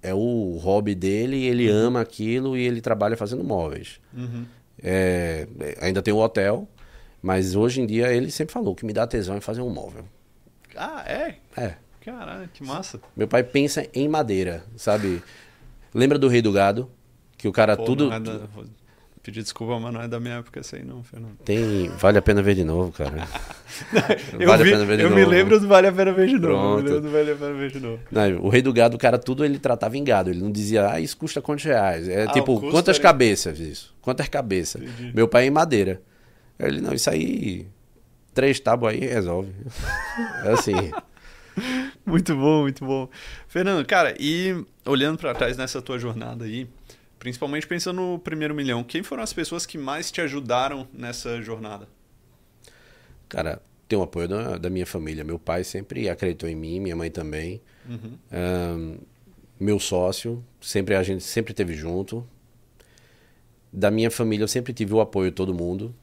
É o hobby dele, ele ama aquilo e ele trabalha fazendo móveis. Uhum. É, ainda tem o hotel, mas hoje em dia ele sempre falou que me dá tesão em fazer um móvel. Ah, é? É. Caralho, que massa. Meu pai pensa em madeira, sabe? Lembra do Rei do Gado? Que o cara Pô, tudo. não é da- vou pedir desculpa, mas não é da minha época essa aí, não, Fernando. Tem. Vale a pena ver de novo, cara. Eu, vale vi- a pena ver de eu novo. me lembro do Vale a Pena Ver de novo. Eu me Pronto. lembro do Vale a Pena Ver de novo. Não, o Rei do Gado, o cara tudo ele tratava em gado. Ele não dizia, ah, isso custa quantos reais? É Ah, tipo, quantas era- cabeças isso? Quantas cabeças? Entendi. Meu pai é em madeira. Ele, não, isso aí. Três tábuas aí resolve. É assim. Muito bom, muito bom. Fernando, cara, e olhando pra trás nessa tua jornada aí, principalmente pensando no primeiro milhão, quem foram as pessoas que mais te ajudaram nessa jornada? Cara, tem o apoio da, da minha família. Meu pai sempre acreditou em mim, minha mãe também. Uhum. Ahn, meu sócio, sempre a gente sempre teve junto. Da minha família eu sempre tive o apoio de todo mundo.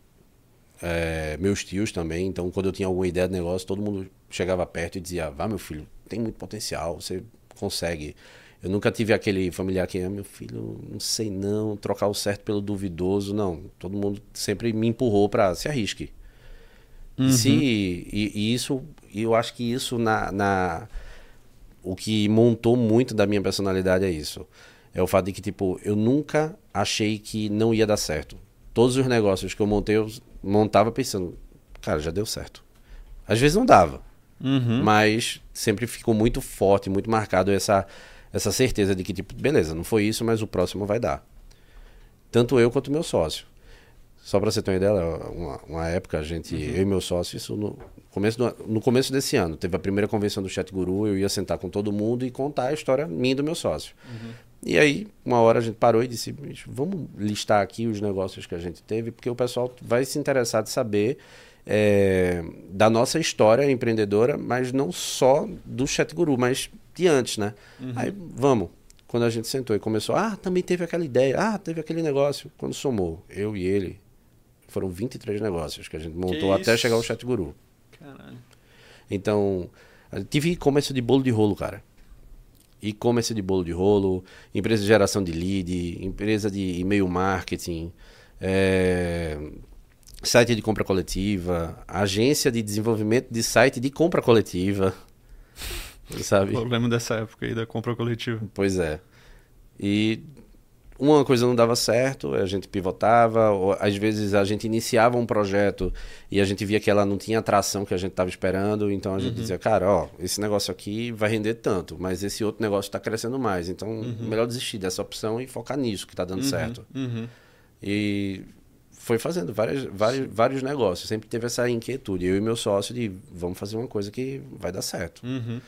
É, meus tios também. Então, quando eu tinha alguma ideia de negócio, todo mundo chegava perto e dizia: "Vá, meu filho, tem muito potencial, você consegue". Eu nunca tive aquele familiar que, ah, meu filho, não sei não, trocar o certo pelo duvidoso, não. Todo mundo sempre me empurrou para se arrisque. E se e, e isso, eu acho que isso na, na o que montou muito da minha personalidade é isso. É o fato de que, tipo, eu nunca achei que não ia dar certo. Todos os negócios que eu montei, eu montava pensando, cara, já deu certo. Às vezes não dava, Uhum. mas sempre ficou muito forte, muito marcado essa, essa certeza de que, tipo, beleza, não foi isso, mas o próximo vai dar. Tanto eu quanto meu sócio. Só para você ter uma ideia, uma, uma época, a gente, eu e meu sócio, isso no começo, do, no começo desse ano, teve a primeira convenção do Chat Guru, eu ia sentar com todo mundo e contar a história minha e do meu sócio. E aí, uma hora a gente parou e disse, "Bicho, vamos listar aqui os negócios que a gente teve, porque o pessoal vai se interessar de saber é, da nossa história empreendedora, mas não só do Chat Guru, mas de antes, né? Aí, vamos. Quando a gente sentou e começou, ah, também teve aquela ideia, ah, teve aquele negócio. Quando somou, eu e ele, foram 23 negócios que a gente montou até chegar ao Chat Guru. Caralho. Então, tive e-commerce de bolo de rolo, cara. E-commerce de bolo de rolo, empresa de geração de lead, empresa de e-mail marketing, é, site de compra coletiva, agência de desenvolvimento de site de compra coletiva. Sabe? Eu lembro dessa época aí da compra coletiva. Pois é. E uma coisa não dava certo, a gente pivotava, ou às vezes a gente iniciava um projeto e a gente via que ela não tinha a atração que a gente estava esperando, então a gente dizia, cara, ó, esse negócio aqui vai render tanto, mas esse outro negócio está crescendo mais, então melhor desistir dessa opção e focar nisso que está dando certo. Uhum. E foi fazendo várias, vários, vários negócios, sempre teve essa inquietude, eu e meu sócio de vamos fazer uma coisa que vai dar certo. Uhum.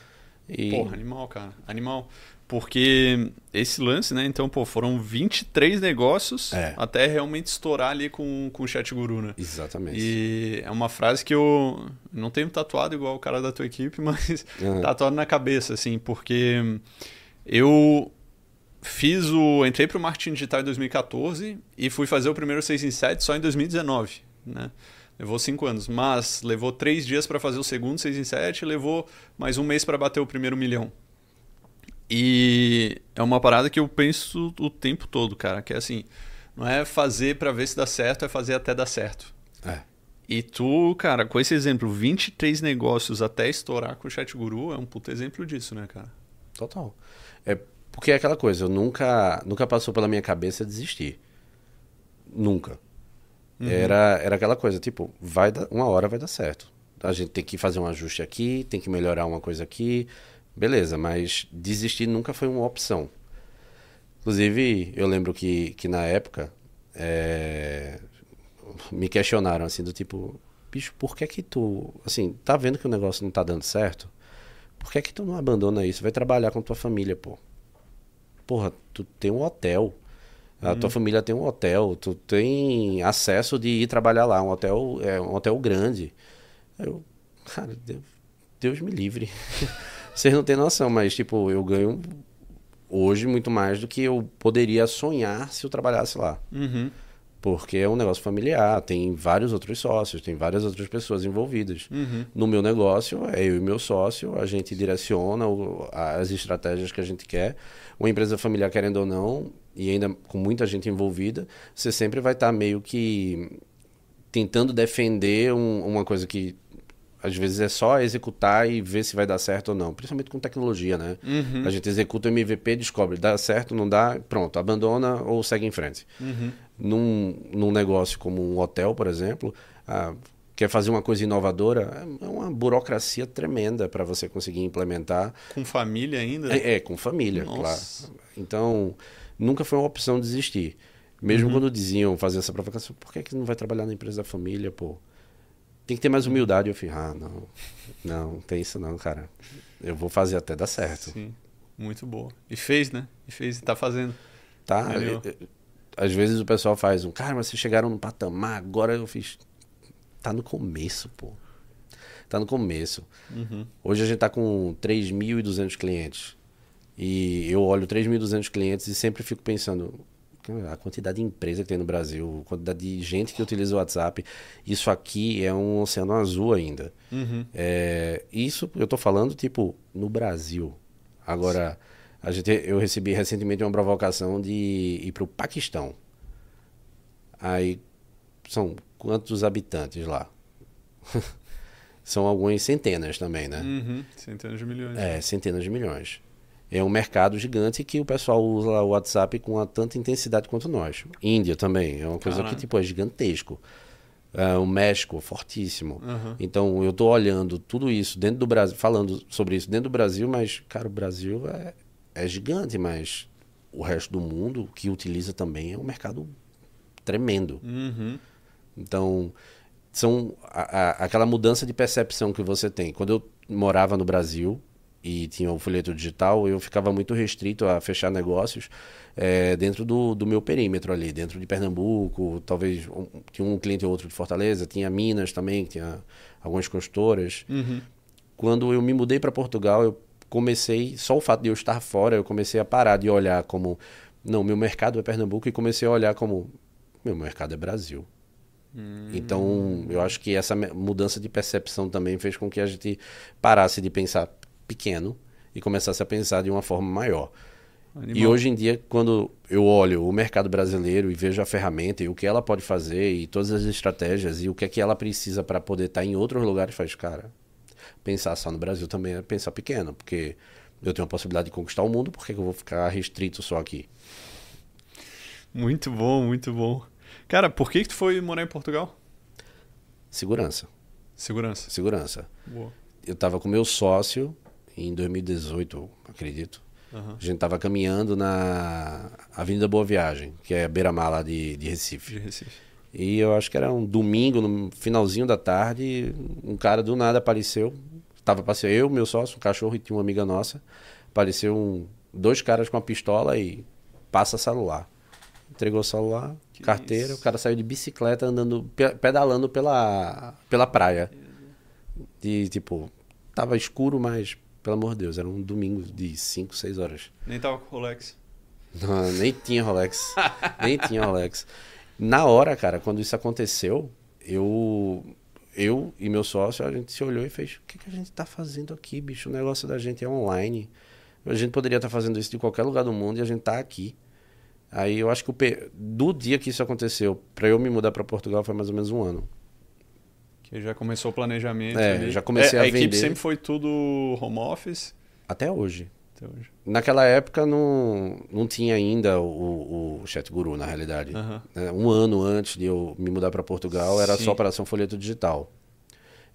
E... Porra, animal, cara. Animal. Porque esse lance, né? Então, pô, foram 23 negócios É. até realmente estourar ali com, com o Chat Guru, né? Exatamente. E é uma frase que eu não tenho tatuado igual o cara da tua equipe, mas Uhum. tatuado na cabeça, assim, porque eu fiz o. Entrei pro marketing digital em 2014 e fui fazer o primeiro 6 em 7 só em 2019, né? Levou cinco anos, mas levou três dias para fazer o segundo 6 em 7 levou mais um mês para bater o primeiro milhão. E é uma parada que eu penso o tempo todo, cara, que é assim, não é fazer para ver se dá certo, é fazer até dar certo. É. E tu, cara, com esse exemplo, 23 negócios até estourar com o Chat Guru, é um puto exemplo disso, né, cara? Total. É porque é aquela coisa, eu nunca, nunca passou pela minha cabeça desistir. Nunca. Era, era aquela coisa, tipo, vai dar, uma hora vai dar certo. A gente tem que fazer um ajuste aqui, tem que melhorar uma coisa aqui, beleza, mas desistir nunca foi uma opção. Inclusive, eu lembro que, que na época é, me questionaram assim, do tipo, bicho, por que que tu, assim, tá vendo que o negócio não tá dando certo? Por que que tu não abandona isso? Vai trabalhar com tua família, pô. Porra, tu tem um hotel. A tua família tem um hotel, tu tem acesso de ir trabalhar lá, um hotel, é um hotel grande. Eu, cara, Deus, Deus me livre. Vocês não têm noção, mas tipo, eu ganho hoje muito mais do que eu poderia sonhar se eu trabalhasse lá. Uhum. Porque é um negócio familiar, tem vários outros sócios, tem várias outras pessoas envolvidas. Uhum. No meu negócio, é eu e meu sócio, a gente direciona o- as estratégias que a gente quer. Uma empresa familiar, querendo ou não, e ainda com muita gente envolvida, você sempre vai estar meio que tentando defender um- uma coisa que às vezes é só executar e ver se vai dar certo ou não, principalmente com tecnologia, né? Uhum. A gente executa o MVP, descobre, dá certo, não dá, pronto, abandona ou segue em frente. Uhum. Num, num negócio como um hotel, por exemplo, ah, quer fazer uma coisa inovadora, é uma burocracia tremenda para você conseguir implementar. Com família ainda? É, é, com família, Nossa. claro. Então, nunca foi uma opção desistir. Mesmo quando diziam fazer essa provocação, por que, que não vai trabalhar na empresa da família, pô? Tem que ter mais humildade. Eu falei, ah, não, não, tem isso não, cara. Eu vou fazer até dar certo. Sim. Muito boa. E fez, né? E fez e tá fazendo. Tá? Melhor. É, é, Às vezes o pessoal faz um, cara, mas vocês chegaram no patamar, agora eu fiz. Tá no começo, pô. Tá no começo. Uhum. Hoje a gente tá com 3.200 clientes. E eu olho 3.200 clientes e sempre fico pensando, a quantidade de empresa que tem no Brasil, a quantidade de gente que utiliza o WhatsApp, isso aqui é um oceano azul ainda. Uhum. É, isso eu tô falando, tipo, no Brasil. Agora, a gente, eu recebi recentemente uma provocação de ir pro Paquistão. Aí, são quantos habitantes lá? são algumas centenas também, né? Uhum. Centenas de milhões. É, centenas de milhões. É um mercado gigante que o pessoal usa o WhatsApp com tanta intensidade quanto nós. Índia também, é uma coisa Caralho. que tipo, é gigantesco. Ah, o México, fortíssimo. Uhum. Então, eu tô olhando tudo isso dentro do Brasil, falando sobre isso dentro do Brasil, mas, cara, o Brasil é, é gigante, mas o resto do mundo que utiliza também é um mercado tremendo. Uhum. Então, são a- a- aquela mudança de percepção que você tem. Quando eu morava no Brasil e tinha o folheto digital, eu ficava muito restrito a fechar negócios eh, dentro do, do meu perímetro ali, dentro de Pernambuco, talvez um- tinha um cliente ou outro de Fortaleza, tinha Minas também, tinha algumas consultoras. Uhum. Quando eu me mudei para Portugal, eu comecei, só o fato de eu estar fora, eu comecei a parar de olhar como, não, meu mercado é Pernambuco, e comecei a olhar como, meu mercado é Brasil. Então, eu acho que essa mudança de percepção também fez com que a gente parasse de pensar pequeno e começasse a pensar de uma forma maior. Animal. E hoje em dia, quando eu olho o mercado brasileiro e vejo a ferramenta e o que ela pode fazer e todas as estratégias e o que é que ela precisa para poder estar em outros lugares, faz, cara, pensar só no Brasil também é pensar pequeno, porque eu tenho a possibilidade de conquistar o mundo, por que que eu vou ficar restrito só aqui? Muito bom, muito bom. Cara, por que, que tu foi morar em Portugal? Segurança, Segurança. segurança. Boa. Eu estava com meu sócio em 2018, eu acredito. Aham. A gente estava caminhando na Avenida Boa Viagem, que é a beira-mar lá de, de Recife. De Recife. E eu acho que era um domingo, no finalzinho da tarde, um cara do nada apareceu. tava passeando eu, meu sócio, um cachorro e tinha uma amiga nossa. Apareceu um, dois caras com uma pistola e passa celular. Entregou o celular, Que carteira, isso. o cara saiu de bicicleta andando, pe- pedalando pela, pela praia. De tipo, tava escuro, mas, pelo amor de Deus, era um domingo de 5, 6 horas. Nem tava com Rolex. Não, nem tinha Rolex. nem tinha Rolex. Na hora, cara, quando isso aconteceu, eu eu e meu sócio, a gente se olhou e fez: o que, que a gente tá fazendo aqui, bicho? O negócio da gente é online. A gente poderia estar fazendo isso de qualquer lugar do mundo e a gente tá aqui. Aí eu acho que o do dia que isso aconteceu, pra eu me mudar pra Portugal, foi mais ou menos um ano. Que já começou o planejamento. É, ali. já comecei É, a a equipe vender. sempre foi tudo home office. Até hoje. Até hoje. Naquela época não, não tinha ainda o, o Chat Guru, na realidade. Né? Um ano antes de eu me mudar para Portugal, era Sim. só operação folheto digital.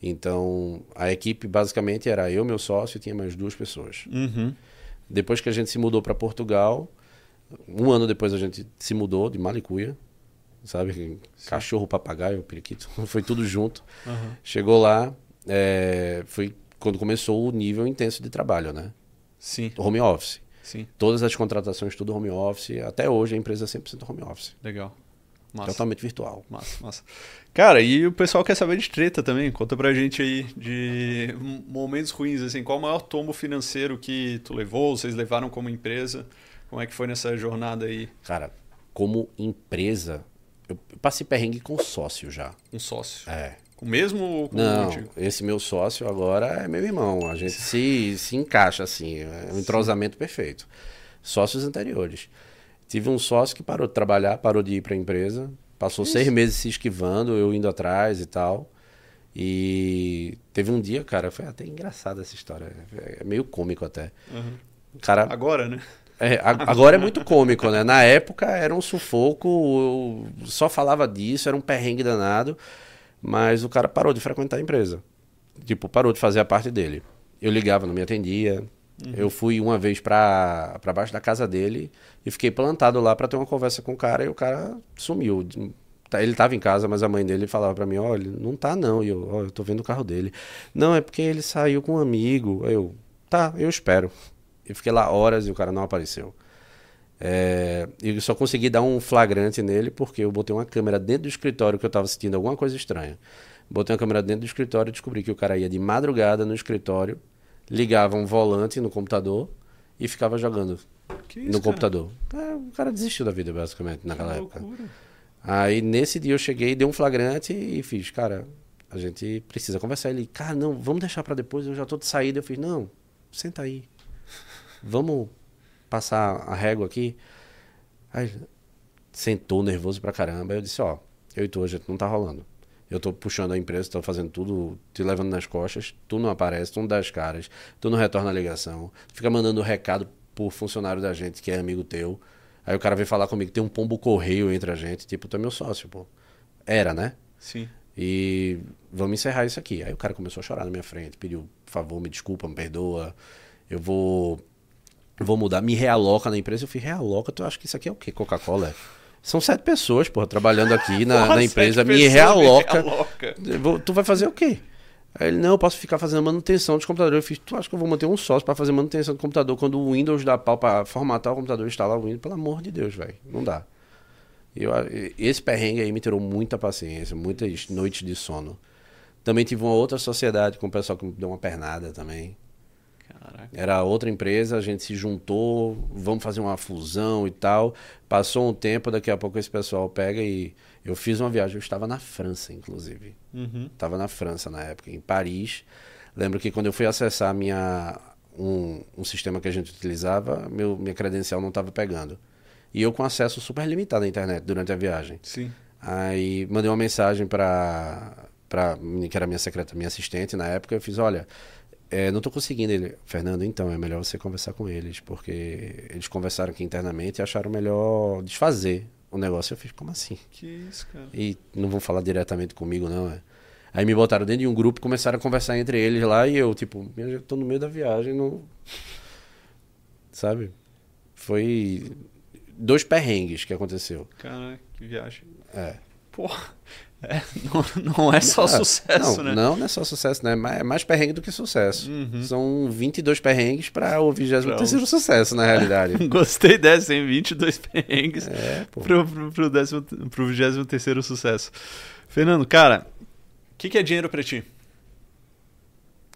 Então, a equipe basicamente era eu, meu sócio e tinha mais duas pessoas. Uhum. Depois que a gente se mudou para Portugal, um ano depois a gente se mudou de Malicuia, sabe? Cachorro, papagaio, periquito, foi tudo junto. Aham. Chegou lá, é, foi quando começou o nível intenso de trabalho, né? Sim, Home office. sim. Todas as contratações, tudo home office. Até hoje a empresa é 100% home office. Legal. Massa. Totalmente virtual. Massa, massa. Cara, e o pessoal quer saber de treta também. Conta pra gente aí de momentos ruins, assim. Qual o maior tombo financeiro que tu levou, vocês levaram como empresa? Como é que foi nessa jornada aí? Cara, como empresa, eu passei perrengue com sócio já. Um sócio. É. Com o mesmo ou com Não, esse meu sócio agora é meu irmão. A gente se, se encaixa assim, é um entrosamento perfeito. Sócios anteriores. Tive um sócio que parou de trabalhar, parou de ir para a empresa, passou seis meses se esquivando, eu indo atrás e tal. E teve um dia, cara, foi até engraçada essa história, é meio cômico até. Uhum. Cara Agora, né? É, agora é muito cômico, né? Na época era um sufoco, só falava disso, era um perrengue danado, mas o cara parou de frequentar a empresa. Tipo, parou de fazer a parte dele. Eu ligava, não me atendia. Eu fui uma vez pra, pra baixo da casa dele e fiquei plantado lá pra ter uma conversa com o cara e o cara sumiu. Tá, Ele tava em casa, mas a mãe dele falava pra mim, olha, não tá não. E eu, ó, eu tô vendo o carro dele. Não, é porque ele saiu com um amigo. Aí eu, tá, eu espero. E fiquei lá horas e o cara não apareceu. É, e eu só consegui dar um flagrante nele porque eu botei uma câmera dentro do escritório que eu estava sentindo alguma coisa estranha. Botei uma câmera dentro do escritório e descobri que o cara ia de madrugada no escritório, ligava um volante no computador e ficava jogando Que no isso, cara? computador. É, o cara desistiu da vida, basicamente, naquela Que época. loucura. Aí nesse dia eu cheguei, dei um flagrante e fiz, cara, a gente precisa conversar. Ele, cara, não, vamos deixar pra depois, eu já tô de saída. Eu fiz, não, senta aí. Vamos passar a régua aqui. Aí sentou nervoso pra caramba. Eu disse, ó, eu e tu, a gente não tá rolando. Eu tô puxando a empresa, tô fazendo tudo, te levando nas costas, tu não aparece, tu não dá as caras, tu não retorna a ligação, fica mandando recado por funcionário da gente que é amigo teu. Aí o cara vem falar comigo, tem um pombo correio entre a gente, tipo, tu é meu sócio, pô. Era, né? Sim. E vamos encerrar isso aqui. Aí o cara começou a chorar na minha frente, pediu, por favor, me desculpa, me perdoa. Eu vou vou mudar, me realoca na empresa. Eu fui, realoca, tu acha que isso aqui é o quê? Coca-Cola? São sete pessoas, porra, trabalhando aqui na, Porra, na empresa. Me realoca. me realoca. Tu vai fazer o quê? Aí ele, não, eu posso ficar fazendo manutenção dos computadores. Eu fiz, tu acha que eu vou manter um sócio pra fazer manutenção do computador quando o Windows dá pau pra formatar o computador e instalar o Windows? Pelo amor de Deus, velho. Não dá. Eu, esse perrengue aí me tirou muita paciência, muitas noites de sono. Também tive uma outra sociedade com o pessoal que me deu uma pernada também. Caraca. Era outra empresa, a gente se juntou, vamos fazer uma fusão e tal. Passou um tempo, daqui a pouco esse pessoal pega e eu fiz uma viagem, eu estava na França, inclusive. Uhum. Estava na França na época, em Paris. Lembro que quando eu fui acessar minha, um, um sistema que a gente utilizava, meu, minha credencial não estava pegando. E eu com acesso super limitado à internet durante a viagem. Sim. Aí mandei uma mensagem para para que era minha secretária, minha assistente na época, eu fiz, olha, é, não tô conseguindo ele. Fernando, então é melhor você conversar com eles, porque eles conversaram aqui internamente e acharam melhor desfazer o negócio. Eu fiz, como assim? Que isso, cara. E não vão falar diretamente comigo, não, é? Aí me botaram dentro de um grupo, começaram a conversar entre eles lá e eu, tipo, eu tô no meio da viagem, não. Sabe? Foi dois perrengues que aconteceu. Caraca, que viagem. É. Porra. É, não, não, é só sucesso, não, né? Não, não é só sucesso, né? É mais perrengue do que sucesso. Uhum. São 22 perrengues para o 23 sucesso, na realidade. Gostei dessa, hein? 22 perrengues é, décimo, pro 23 sucesso. Fernando, cara, o que, que é dinheiro para ti?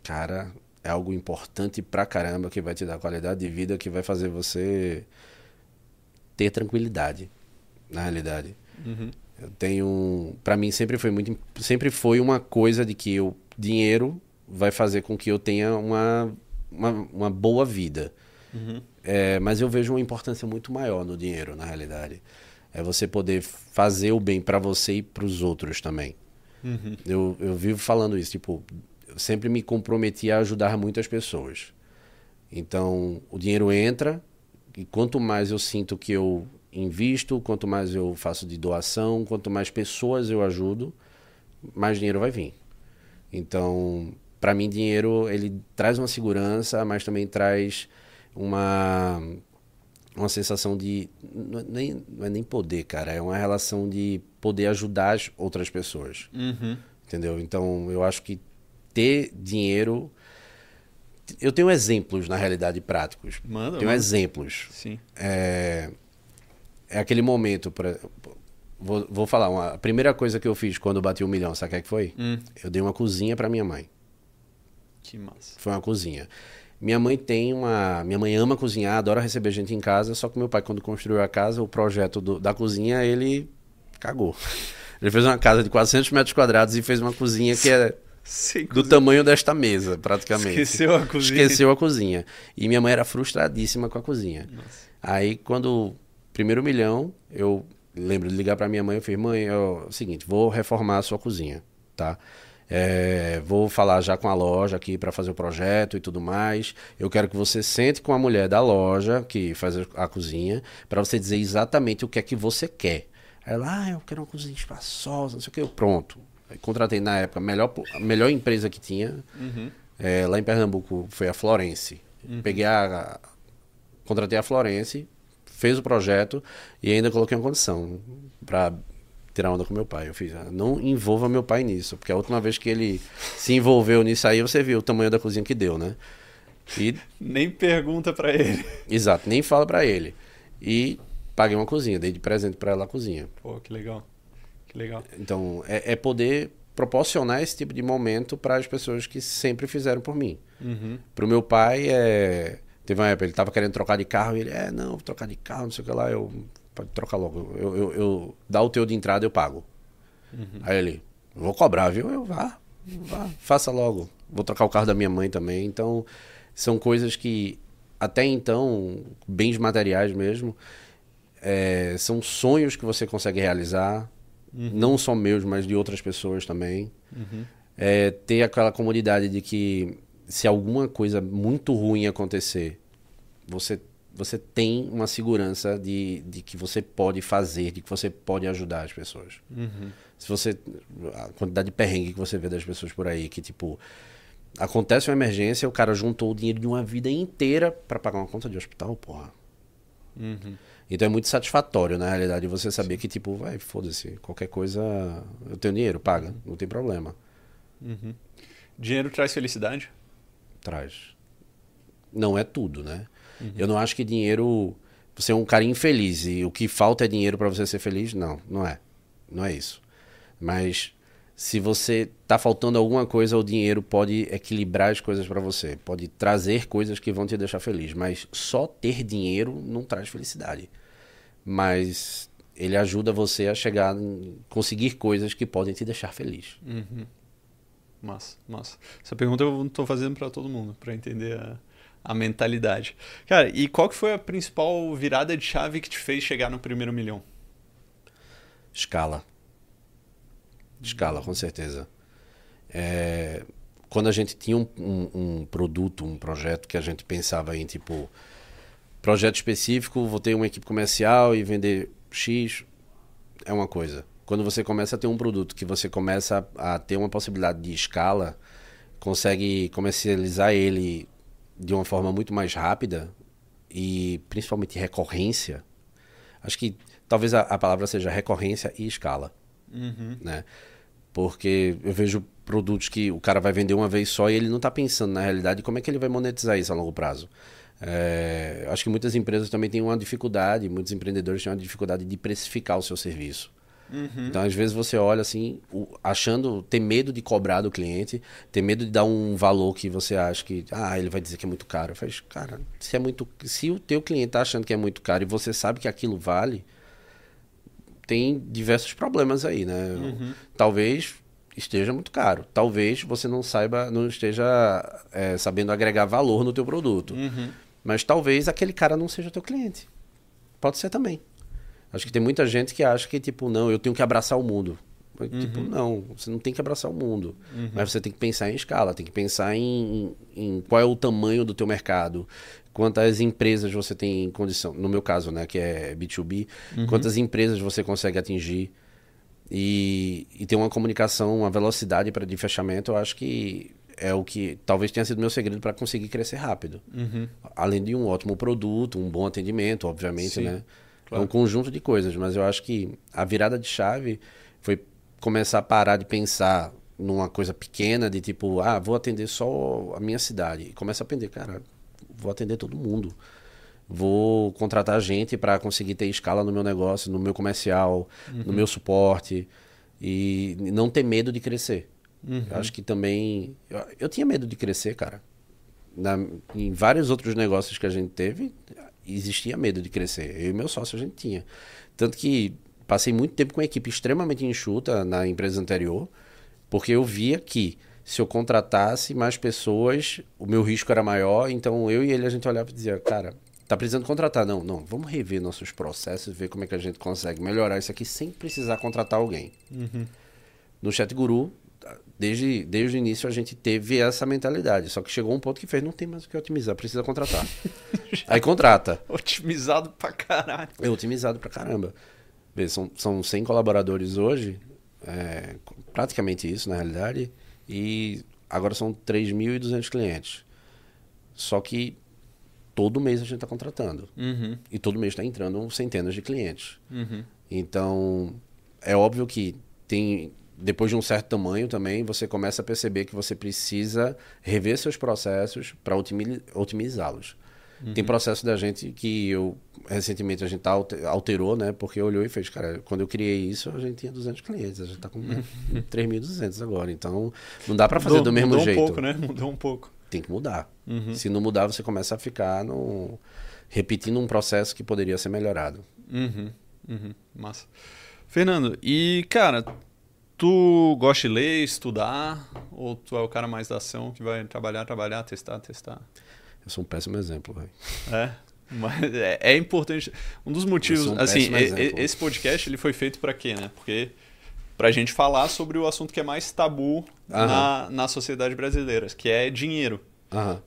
Cara, é algo importante pra caramba que vai te dar qualidade de vida, que vai fazer você ter tranquilidade, na realidade. Uhum. Eu tenho, para mim sempre foi muito, sempre foi uma coisa de que o dinheiro vai fazer com que eu tenha uma, uma, uma boa vida. Uhum. É, mas eu vejo uma importância muito maior no dinheiro, na realidade. É você poder fazer o bem para você e para os outros também. Uhum. Eu, eu vivo falando isso, tipo, eu sempre me comprometi a ajudar muitas pessoas. Então, o dinheiro entra e quanto mais eu sinto que eu invisto, quanto mais eu faço de doação, quanto mais pessoas eu ajudo, mais dinheiro vai vir. Então, para mim, dinheiro ele traz uma segurança, mas também traz uma uma sensação de não é nem, não é nem poder, cara, é uma relação de poder ajudar as outras pessoas, uhum. entendeu? Então, eu acho que ter dinheiro eu tenho exemplos na realidade práticos. Manda, tenho manda. exemplos. Sim. É, é aquele momento. Pra, vou, vou falar, uma, a primeira coisa que eu fiz quando bati um milhão, sabe o que, é que foi? Hum. Eu dei uma cozinha para minha mãe. Que massa. Foi uma cozinha. Minha mãe tem uma. Minha mãe ama cozinhar, adora receber gente em casa, só que meu pai, quando construiu a casa, o projeto do, da cozinha, ele cagou. Ele fez uma casa de 400 metros quadrados e fez uma cozinha que é do tamanho desta mesa, praticamente. Esqueceu a cozinha. Esqueceu a cozinha. E minha mãe era frustradíssima com a cozinha. Nossa. Aí, quando primeiro milhão, eu lembro de ligar para minha mãe, eu falei, mãe, é o seguinte, vou reformar a sua cozinha, tá? É, vou falar já com a loja aqui para fazer o projeto e tudo mais. Eu quero que você sente com a mulher da loja que faz a cozinha para você dizer exatamente o que é que você quer. Ela, ah, eu quero uma cozinha espaçosa, não sei o que. Pronto. Aí contratei na época a melhor, a melhor empresa que tinha. Uhum. É, lá em Pernambuco foi a Florence. Uhum. Peguei a, a. Contratei a Florence, fez o projeto e ainda coloquei uma condição para tirar onda com meu pai. Eu fiz, ah, não envolva meu pai nisso, porque a última vez que ele se envolveu nisso aí, você viu o tamanho da cozinha que deu, né? E nem pergunta para ele. Exato, nem fala para ele. E paguei uma cozinha, dei de presente para ela a cozinha. Pô, que legal. Que legal. Então, é, é poder proporcionar esse tipo de momento para as pessoas que sempre fizeram por mim. Uhum. Para o meu pai, é Teve uma época, ele tava querendo trocar de carro e ele, é, não, vou trocar de carro, não sei o que lá. Eu, pode trocar logo. Eu, eu, eu dá o teu de entrada, eu pago. Uhum. Aí ele, vou cobrar, viu? Eu, vá, vá, faça logo. Vou trocar o carro da minha mãe também. Então, são coisas que, até então, bens materiais mesmo, é, são sonhos que você consegue realizar. Uhum. Não só meus, mas de outras pessoas também. Uhum. É, ter aquela comodidade de que se alguma coisa muito ruim acontecer, você, você tem uma segurança de, de que você pode fazer, de que você pode ajudar as pessoas. Uhum. Se você. A quantidade de perrengue que você vê das pessoas por aí, que tipo. Acontece uma emergência, o cara juntou o dinheiro de uma vida inteira para pagar uma conta de hospital, porra. Uhum. Então é muito satisfatório, na realidade, você saber que, tipo, vai, foda-se, qualquer coisa, eu tenho dinheiro, paga, não tem problema. Uhum. Dinheiro traz felicidade? Traz. Não é tudo, né? Uhum. Eu não acho que dinheiro. Você é um cara infeliz e o que falta é dinheiro para você ser feliz. Não, não é. Não é isso. Mas se você tá faltando alguma coisa, o dinheiro pode equilibrar as coisas para você, pode trazer coisas que vão te deixar feliz, mas só ter dinheiro não traz felicidade. Mas ele ajuda você a chegar, conseguir coisas que podem te deixar feliz. Uhum. Massa, massa. Essa pergunta eu estou fazendo para todo mundo, para entender a, a mentalidade. Cara, e qual que foi a principal virada de chave que te fez chegar no primeiro milhão? Escala. Escala, com certeza. É, quando a gente tinha um, um, um, produto, um projeto que a gente pensava em, tipo, projeto específico, vou ter uma equipe comercial e vender X, é uma coisa quando você começa a ter um produto que você começa a, ter uma possibilidade de escala, consegue comercializar ele de uma forma muito mais rápida e principalmente recorrência. Acho que talvez a, a palavra seja recorrência e escala. uhum. né? Porque eu vejo produtos que o cara vai vender uma vez só e ele não está pensando na realidade como é que ele vai monetizar isso a longo prazo. É, acho que muitas empresas também têm uma dificuldade, muitos empreendedores têm uma dificuldade de precificar o seu serviço. Uhum. Então, às vezes, você olha assim, achando, ter medo de cobrar do cliente, ter medo de dar um valor que você acha que, ah, ele vai dizer que é muito caro. Faz, cara, se é muito. Se o teu cliente está achando que é muito caro e você sabe que aquilo vale, tem diversos problemas aí, né? Uhum. Talvez esteja muito caro. Talvez você não saiba, não esteja é, sabendo agregar valor no teu produto. Uhum. Mas talvez aquele cara não seja teu cliente. Pode ser também. Acho que tem muita gente que acha que, tipo, não, eu tenho que abraçar o mundo. Tipo, uhum. Tipo, não, você não tem que abraçar o mundo. Uhum. Mas você tem que pensar em escala, tem que pensar em, em, qual é o tamanho do teu mercado, quantas empresas você tem em condição, no meu caso, né, que é B2B, uhum. quantas empresas você consegue atingir e, e ter uma comunicação, uma velocidade para de fechamento, eu acho que é o que talvez tenha sido meu segredo para conseguir crescer rápido. Uhum. Além de um ótimo produto, um bom atendimento, obviamente, Sim, né? Claro. É um conjunto de coisas, mas eu acho que a virada de chave foi começar a parar de pensar numa coisa pequena, de tipo, ah, vou atender só a minha cidade. E começa a aprender, cara, vou atender todo mundo. Vou contratar gente para conseguir ter escala no meu negócio, no meu comercial, uhum. no meu suporte. E não ter medo de crescer. Uhum. Eu acho que também. Eu, eu, tinha medo de crescer, cara. Na, em vários outros negócios que a gente teve, existia medo de crescer. Eu e meu sócio a gente tinha. Tanto que passei muito tempo com uma equipe extremamente enxuta na empresa anterior, porque eu via que se eu contratasse mais pessoas, o meu risco era maior. Então eu e ele a gente olhava e dizia, cara, tá precisando contratar? Não, não, vamos rever nossos processos, ver como é que a gente consegue melhorar isso aqui sem precisar contratar alguém. Uhum. No Chat Guru, desde, desde o início a gente teve essa mentalidade. Só que chegou um ponto que fez, não tem mais o que otimizar, precisa contratar. Aí contrata. Otimizado pra caralho. É otimizado pra caramba. Vê, são, são 100 colaboradores hoje, é, praticamente isso na realidade, e agora são 3.200 clientes. Só que todo mês a gente está contratando. Uhum. E todo mês está entrando centenas de clientes. Uhum. Então, é óbvio que tem depois de um certo tamanho também, você começa a perceber que você precisa rever seus processos para otimizá-los. Uhum. Tem processo da gente que eu recentemente a gente tá alterou, né? Porque olhou e fez, cara, quando eu criei isso, a gente tinha 200 clientes, a gente está com 3.200 agora. Então, não dá para fazer mudou, do mesmo mudou jeito. Mudou um pouco, né? Mudou um pouco. Tem que mudar. Uhum. Se não mudar, você começa a ficar no... repetindo um processo que poderia ser melhorado. Uhum. Uhum. Massa. Fernando, e cara, Tu gosta de ler, estudar, ou tu é o cara mais da ação que vai trabalhar, trabalhar, testar, testar? Eu sou um péssimo exemplo, velho. É? Mas é, é, importante. Um dos motivos, um assim, esse podcast ele foi feito para quê, né? Porque pra gente falar sobre o assunto que é mais tabu na, na sociedade brasileira, que é dinheiro,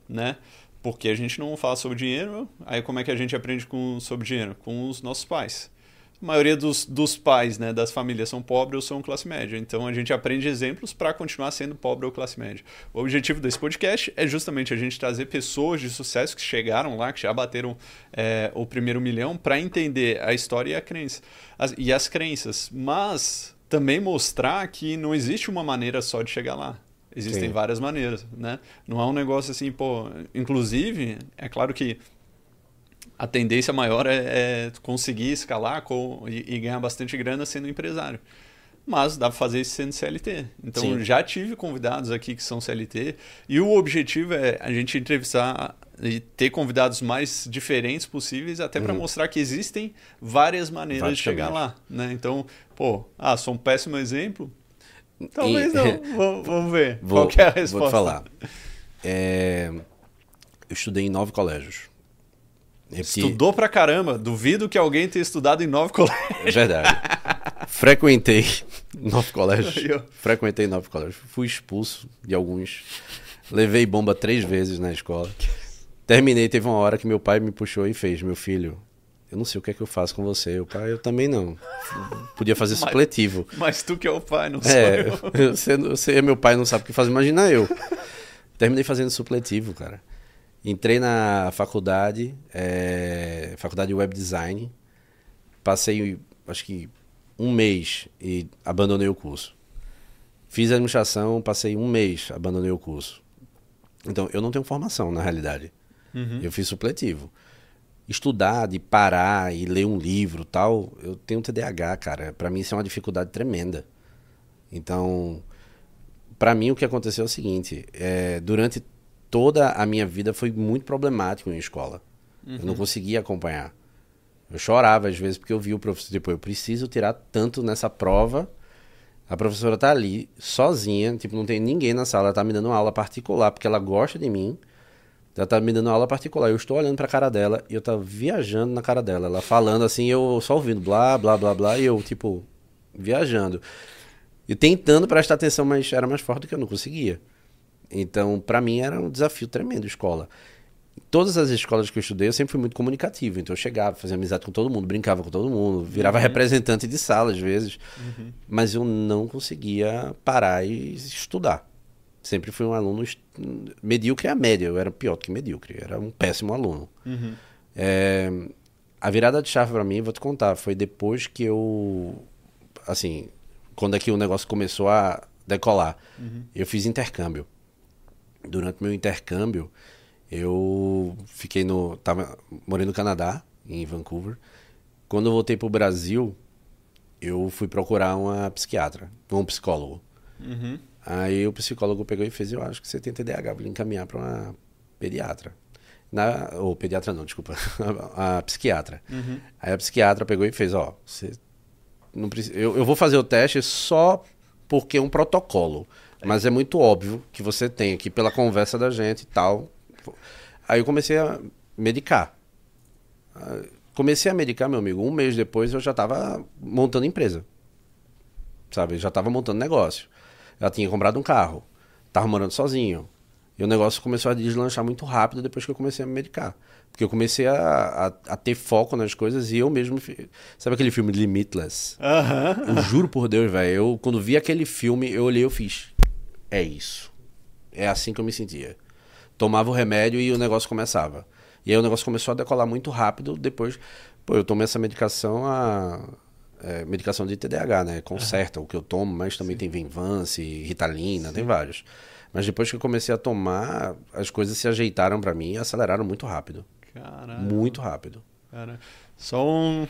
né? Porque a gente não fala sobre dinheiro, aí como é que a gente aprende com, sobre dinheiro? Com os nossos pais a maioria dos, dos pais né, das famílias são pobres ou são classe média. Então a gente aprende exemplos para continuar sendo pobre ou classe média. O objetivo desse podcast é justamente a gente trazer pessoas de sucesso que chegaram lá, que já bateram é, o primeiro milhão, para entender a história e a crença. As, e as crenças. Mas também mostrar que não existe uma maneira só de chegar lá. Existem Sim. várias maneiras, né? Não é um negócio assim, pô. Inclusive, é claro que a tendência maior é, é conseguir escalar com, e, e, ganhar bastante grana sendo empresário. Mas dá para fazer isso sendo CLT. Então Sim. já tive convidados aqui que são CLT e o objetivo é a gente entrevistar e ter convidados mais diferentes possíveis, até para uhum. mostrar que existem várias maneiras de chegar lá. Né? Então, pô, ah, sou um péssimo exemplo. Talvez e... não. vamos, ver. Vou, Qual é a resposta? Vou te falar. É... Eu estudei em nove colégios. É Estudou pra caramba. Duvido que alguém tenha estudado em nove colégios. É verdade. Frequentei nove colégios. Frequentei nove colégios. Fui expulso de alguns. Levei bomba três vezes na escola. Terminei, teve uma hora que meu pai me puxou e fez, meu filho, eu não sei o que é que eu faço com você. O pai, eu também não. Podia fazer mas, supletivo. Mas tu que é o pai, não é, sou eu. Você, você é meu pai, não sabe o que faz, imagina eu. Terminei fazendo supletivo, cara. Entrei na faculdade, é, faculdade de web design. Passei, acho que um mês e abandonei o curso. Fiz administração, passei um mês, abandonei o curso. Então, eu não tenho formação, na realidade. Uhum. Eu fiz supletivo. Estudar, de parar e ler um livro tal, eu tenho TDAH, cara. Para mim isso é uma dificuldade tremenda. Então, para mim o que aconteceu é o seguinte: é, durante toda a minha vida foi muito problemático em escola. Eu não conseguia acompanhar. Eu chorava às vezes porque eu via o professor, tipo, eu preciso tirar tanto nessa prova. A professora tá ali, sozinha, tipo, não tem ninguém na sala, ela tá me dando uma aula particular, porque ela gosta de mim. Ela tá me dando aula particular. Eu estou olhando pra cara dela e eu tava viajando na cara dela. Ela falando assim, eu só ouvindo blá, blá, blá, blá, e eu, tipo, viajando. E tentando prestar atenção, mas era mais forte do que eu não conseguia. Então, pra mim era um desafio tremendo escola. Todas as escolas que eu estudei, eu sempre fui muito comunicativo. Então eu chegava, fazia amizade com todo mundo, brincava com todo mundo, virava representante de sala às vezes. Mas eu não conseguia parar e estudar. Sempre fui um aluno medíocre a média, eu era pior do que medíocre, era um péssimo aluno. Uhum. É, a virada de chave pra mim, vou te contar, foi depois que eu. Assim, quando é que o negócio começou a decolar. Eu fiz intercâmbio. Durante meu intercâmbio, eu fiquei no. Tava, morei no Canadá, em Vancouver. Quando eu voltei pro Brasil, eu fui procurar uma psiquiatra, um psicólogo. Uhum. Aí o psicólogo pegou e fez, eu acho que você tem TDAH, vou lhe encaminhar para uma pediatra. Na, ou pediatra não, desculpa, a, psiquiatra. Uhum. Aí a psiquiatra pegou e fez, ó, você não precisa, eu, eu vou fazer o teste só porque é um protocolo, mas é muito óbvio que você tem aqui pela conversa da gente e tal. Aí eu comecei a medicar. Comecei a medicar, meu amigo, um mês depois eu já estava montando empresa. Sabe, eu já estava montando negócio. Já tinha comprado um carro, tava morando sozinho. E o negócio começou a deslanchar muito rápido depois que eu comecei a me medicar. Porque eu comecei a, a, a ter foco nas coisas e eu mesmo. Sabe aquele filme Limitless? Aham. Eu juro por Deus, velho. Eu, quando vi aquele filme, eu olhei e eu fiz. É isso. É assim que eu me sentia. Tomava o remédio e o negócio começava. E aí o negócio começou a decolar muito rápido. Depois, pô, eu tomei essa medicação, a é, medicação de TDAH, né? Conserta o que eu tomo, mas também tem Venvance, Ritalina, tem vários. Mas depois que eu comecei a tomar, as coisas se ajeitaram pra mim e aceleraram muito rápido. Caralho. Muito rápido. Cara, só um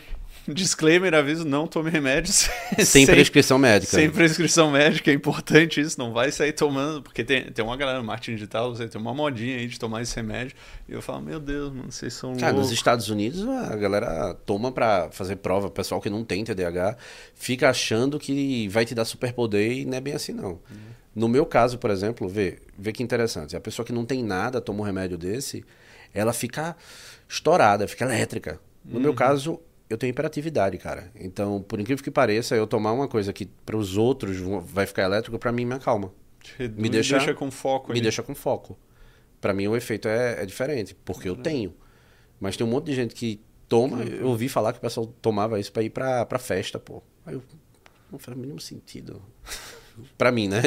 disclaimer, aviso, não tome remédios Sem prescrição médica. Sem prescrição médica, é importante isso, não vai sair tomando, porque tem, tem uma galera no marketing digital, você tem uma modinha aí de tomar esse remédio, e eu falo, meu Deus, mano, vocês são Cara, nos loucos. Estados Unidos a galera toma pra fazer prova, o pessoal que não tem TDAH fica achando que vai te dar superpoder e não é bem assim não. No meu caso, por exemplo, vê, vê que interessante, a pessoa que não tem nada toma um remédio desse, ela fica estourada, fica elétrica. No meu caso, eu tenho hiperatividade, cara. Então, por incrível que pareça, eu tomar uma coisa que para os outros vai ficar elétrico, pra mim me acalma me deixa- com foco me ali. deixa com foco. Pra mim o efeito é, é diferente, porque eu tenho. Mas tem um monte de gente que toma, eu ouvi falar que o pessoal tomava isso pra ir pra, pra festa, pô. Aí eu não faz o mínimo sentido. pra mim, né?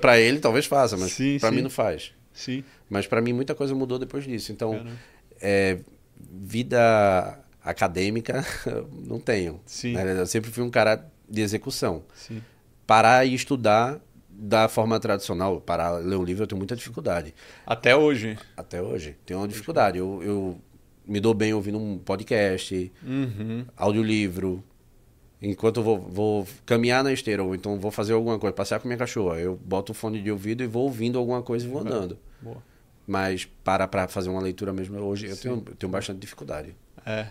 Pra ele talvez faça, mas sim. mim não faz. Sim, Mas pra mim muita coisa mudou depois disso. Então, é, vida acadêmica não tenho. Sim. né? Eu sempre fui um cara de execução sim. parar e estudar da forma tradicional, parar ler um livro, eu tenho muita dificuldade. Até hoje. Até hoje. Tenho uma dificuldade. Eu, eu me dou bem ouvindo um podcast, Uhum. audiolivro. Enquanto eu vou, vou caminhar na esteira, ou então vou fazer alguma coisa, passear com minha cachorra, eu boto o fone de ouvido e vou ouvindo alguma coisa e vou andando. Boa. Mas para para fazer uma leitura mesmo, hoje eu tenho, eu tenho bastante dificuldade. É.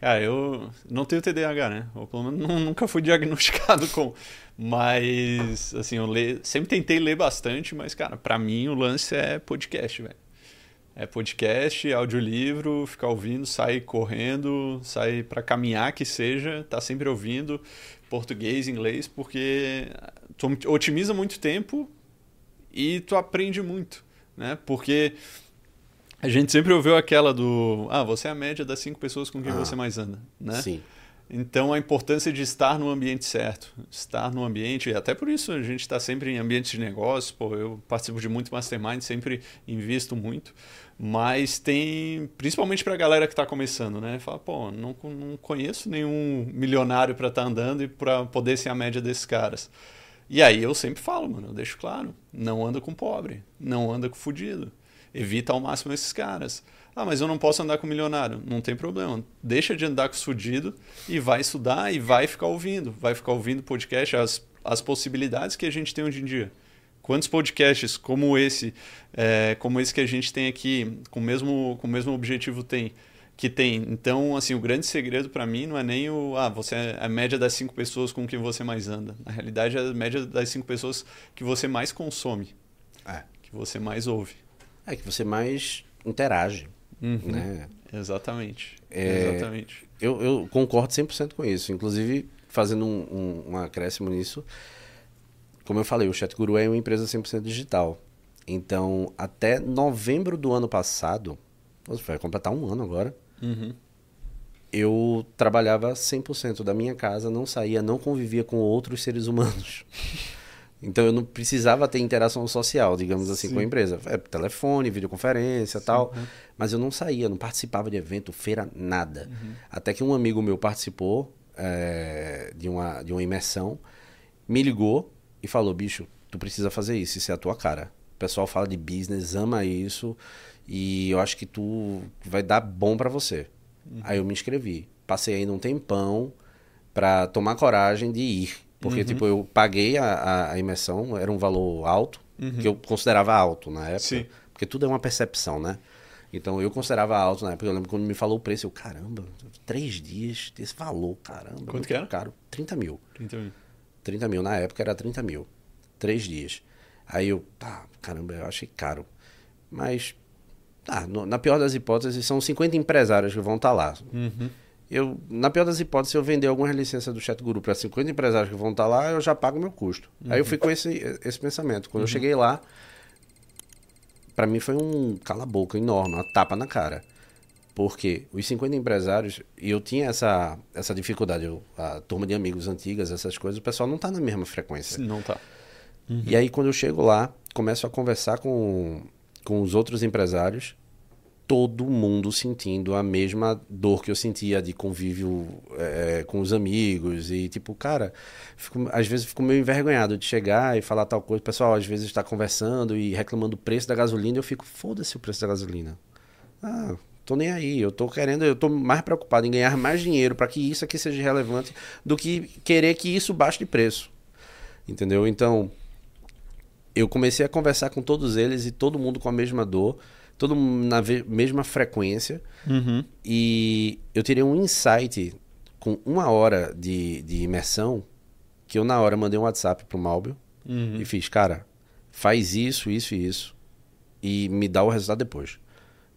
Cara, eu não tenho TDAH, né? Ou pelo menos nu- nunca fui diagnosticado com. Mas, assim, eu le... sempre tentei ler bastante, mas, cara, pra mim o lance é podcast, velho. É podcast, audiolivro, ficar ouvindo, sair correndo, sair pra caminhar que seja, tá sempre ouvindo português, inglês, porque tu otimiza muito tempo e tu aprende muito, né? Porque a gente sempre ouviu aquela do, ah, você é a média das cinco pessoas com quem Ah. você mais anda, né? Sim. Então, a importância de estar no ambiente certo, estar no ambiente, até por isso a gente está sempre em ambientes de negócio. Pô, eu participo de muito mastermind, sempre invisto muito, mas tem, principalmente para a galera que está começando, né? Fala, pô, não, não conheço nenhum milionário para estar tá andando e para poder ser a média desses caras. E aí eu sempre falo, mano, eu deixo claro, não anda com pobre, não anda com fudido, evita ao máximo esses caras. Ah, mas eu não posso andar com milionário. Não tem problema. Deixa de andar com os fudidos e vai estudar e vai ficar ouvindo. Vai ficar ouvindo podcast, as, as possibilidades que a gente tem hoje em dia. Quantos podcasts como esse, é, como esse que a gente tem aqui, com o mesmo, com o mesmo objetivo tem, que tem. Então, assim, o grande segredo para mim não é nem o, ah, você é a média das cinco pessoas com quem você mais anda. Na realidade, é a média das cinco pessoas que você mais consome, é. que você mais ouve. É que você mais interage. Uhum. Né? Exatamente. É, Exatamente. Eu, eu concordo 100% com isso. Inclusive, fazendo um, um, um acréscimo nisso, como eu falei, o ChatGuru é uma empresa 100% digital. Então, até novembro do ano passado, vai completar um ano agora, uhum. eu trabalhava 100% da minha casa, não saía, não convivia com outros seres humanos. Então eu não precisava ter interação social, digamos assim, Sim. com a empresa. É, telefone, videoconferência Sim, tal. Uhum. Mas eu não saía, não participava de evento, feira, nada. Uhum. Até que um amigo meu participou é, de, uma, de uma imersão, me ligou e falou: bicho, tu precisa fazer isso, isso é a tua cara. O pessoal fala de business, ama isso, e eu acho que tu vai dar bom para você. Uhum. Aí eu me inscrevi. Passei aí num tempão para tomar coragem de ir. Porque, uhum. tipo, eu paguei a, a, imersão, era um valor alto, uhum. que eu considerava alto na época. Sim. Porque tudo é uma percepção, né? Então eu considerava alto na época. Eu lembro quando me falou o preço, eu, caramba, três dias desse valor, caramba. Quanto que era? Caro. 30 mil. 30 mil. 30 mil, na época era 30 mil. Três dias. Aí eu, tá, caramba, eu achei caro. Mas, tá, no, na pior das hipóteses, são 50 empresários que vão estar tá lá. Uhum eu, na pior das hipóteses, se eu vender algumas licenças do Chat Guru para 50 empresários que vão estar tá lá, eu já pago meu custo. Uhum. Aí eu fui com esse, esse pensamento. Quando uhum. eu cheguei lá, para mim foi um cala-boca enorme, uma tapa na cara. Porque os 50 empresários, e eu tinha essa, essa dificuldade, eu, a turma de amigos antigas, essas coisas, o pessoal não está na mesma frequência. Não está. Uhum. E aí, quando eu chego lá, começo a conversar com, com os outros empresários, todo mundo sentindo a mesma dor que eu sentia de convívio é, com os amigos e tipo cara fico, às vezes fico meio envergonhado de chegar e falar tal coisa. O pessoal às vezes está conversando e reclamando do preço da gasolina eu fico foda-se o preço da gasolina. Ah tô nem aí eu tô querendo eu tô mais preocupado em ganhar mais dinheiro para que isso aqui seja relevante do que querer que isso baixe de preço. Entendeu? Então eu comecei a conversar com todos eles e todo mundo com a mesma dor todo na mesma frequência. Uhum. E eu tirei um insight com uma hora de, de imersão que eu na hora mandei um WhatsApp pro Malbio uhum. e fiz, cara, faz isso, isso e isso e me dá o resultado depois.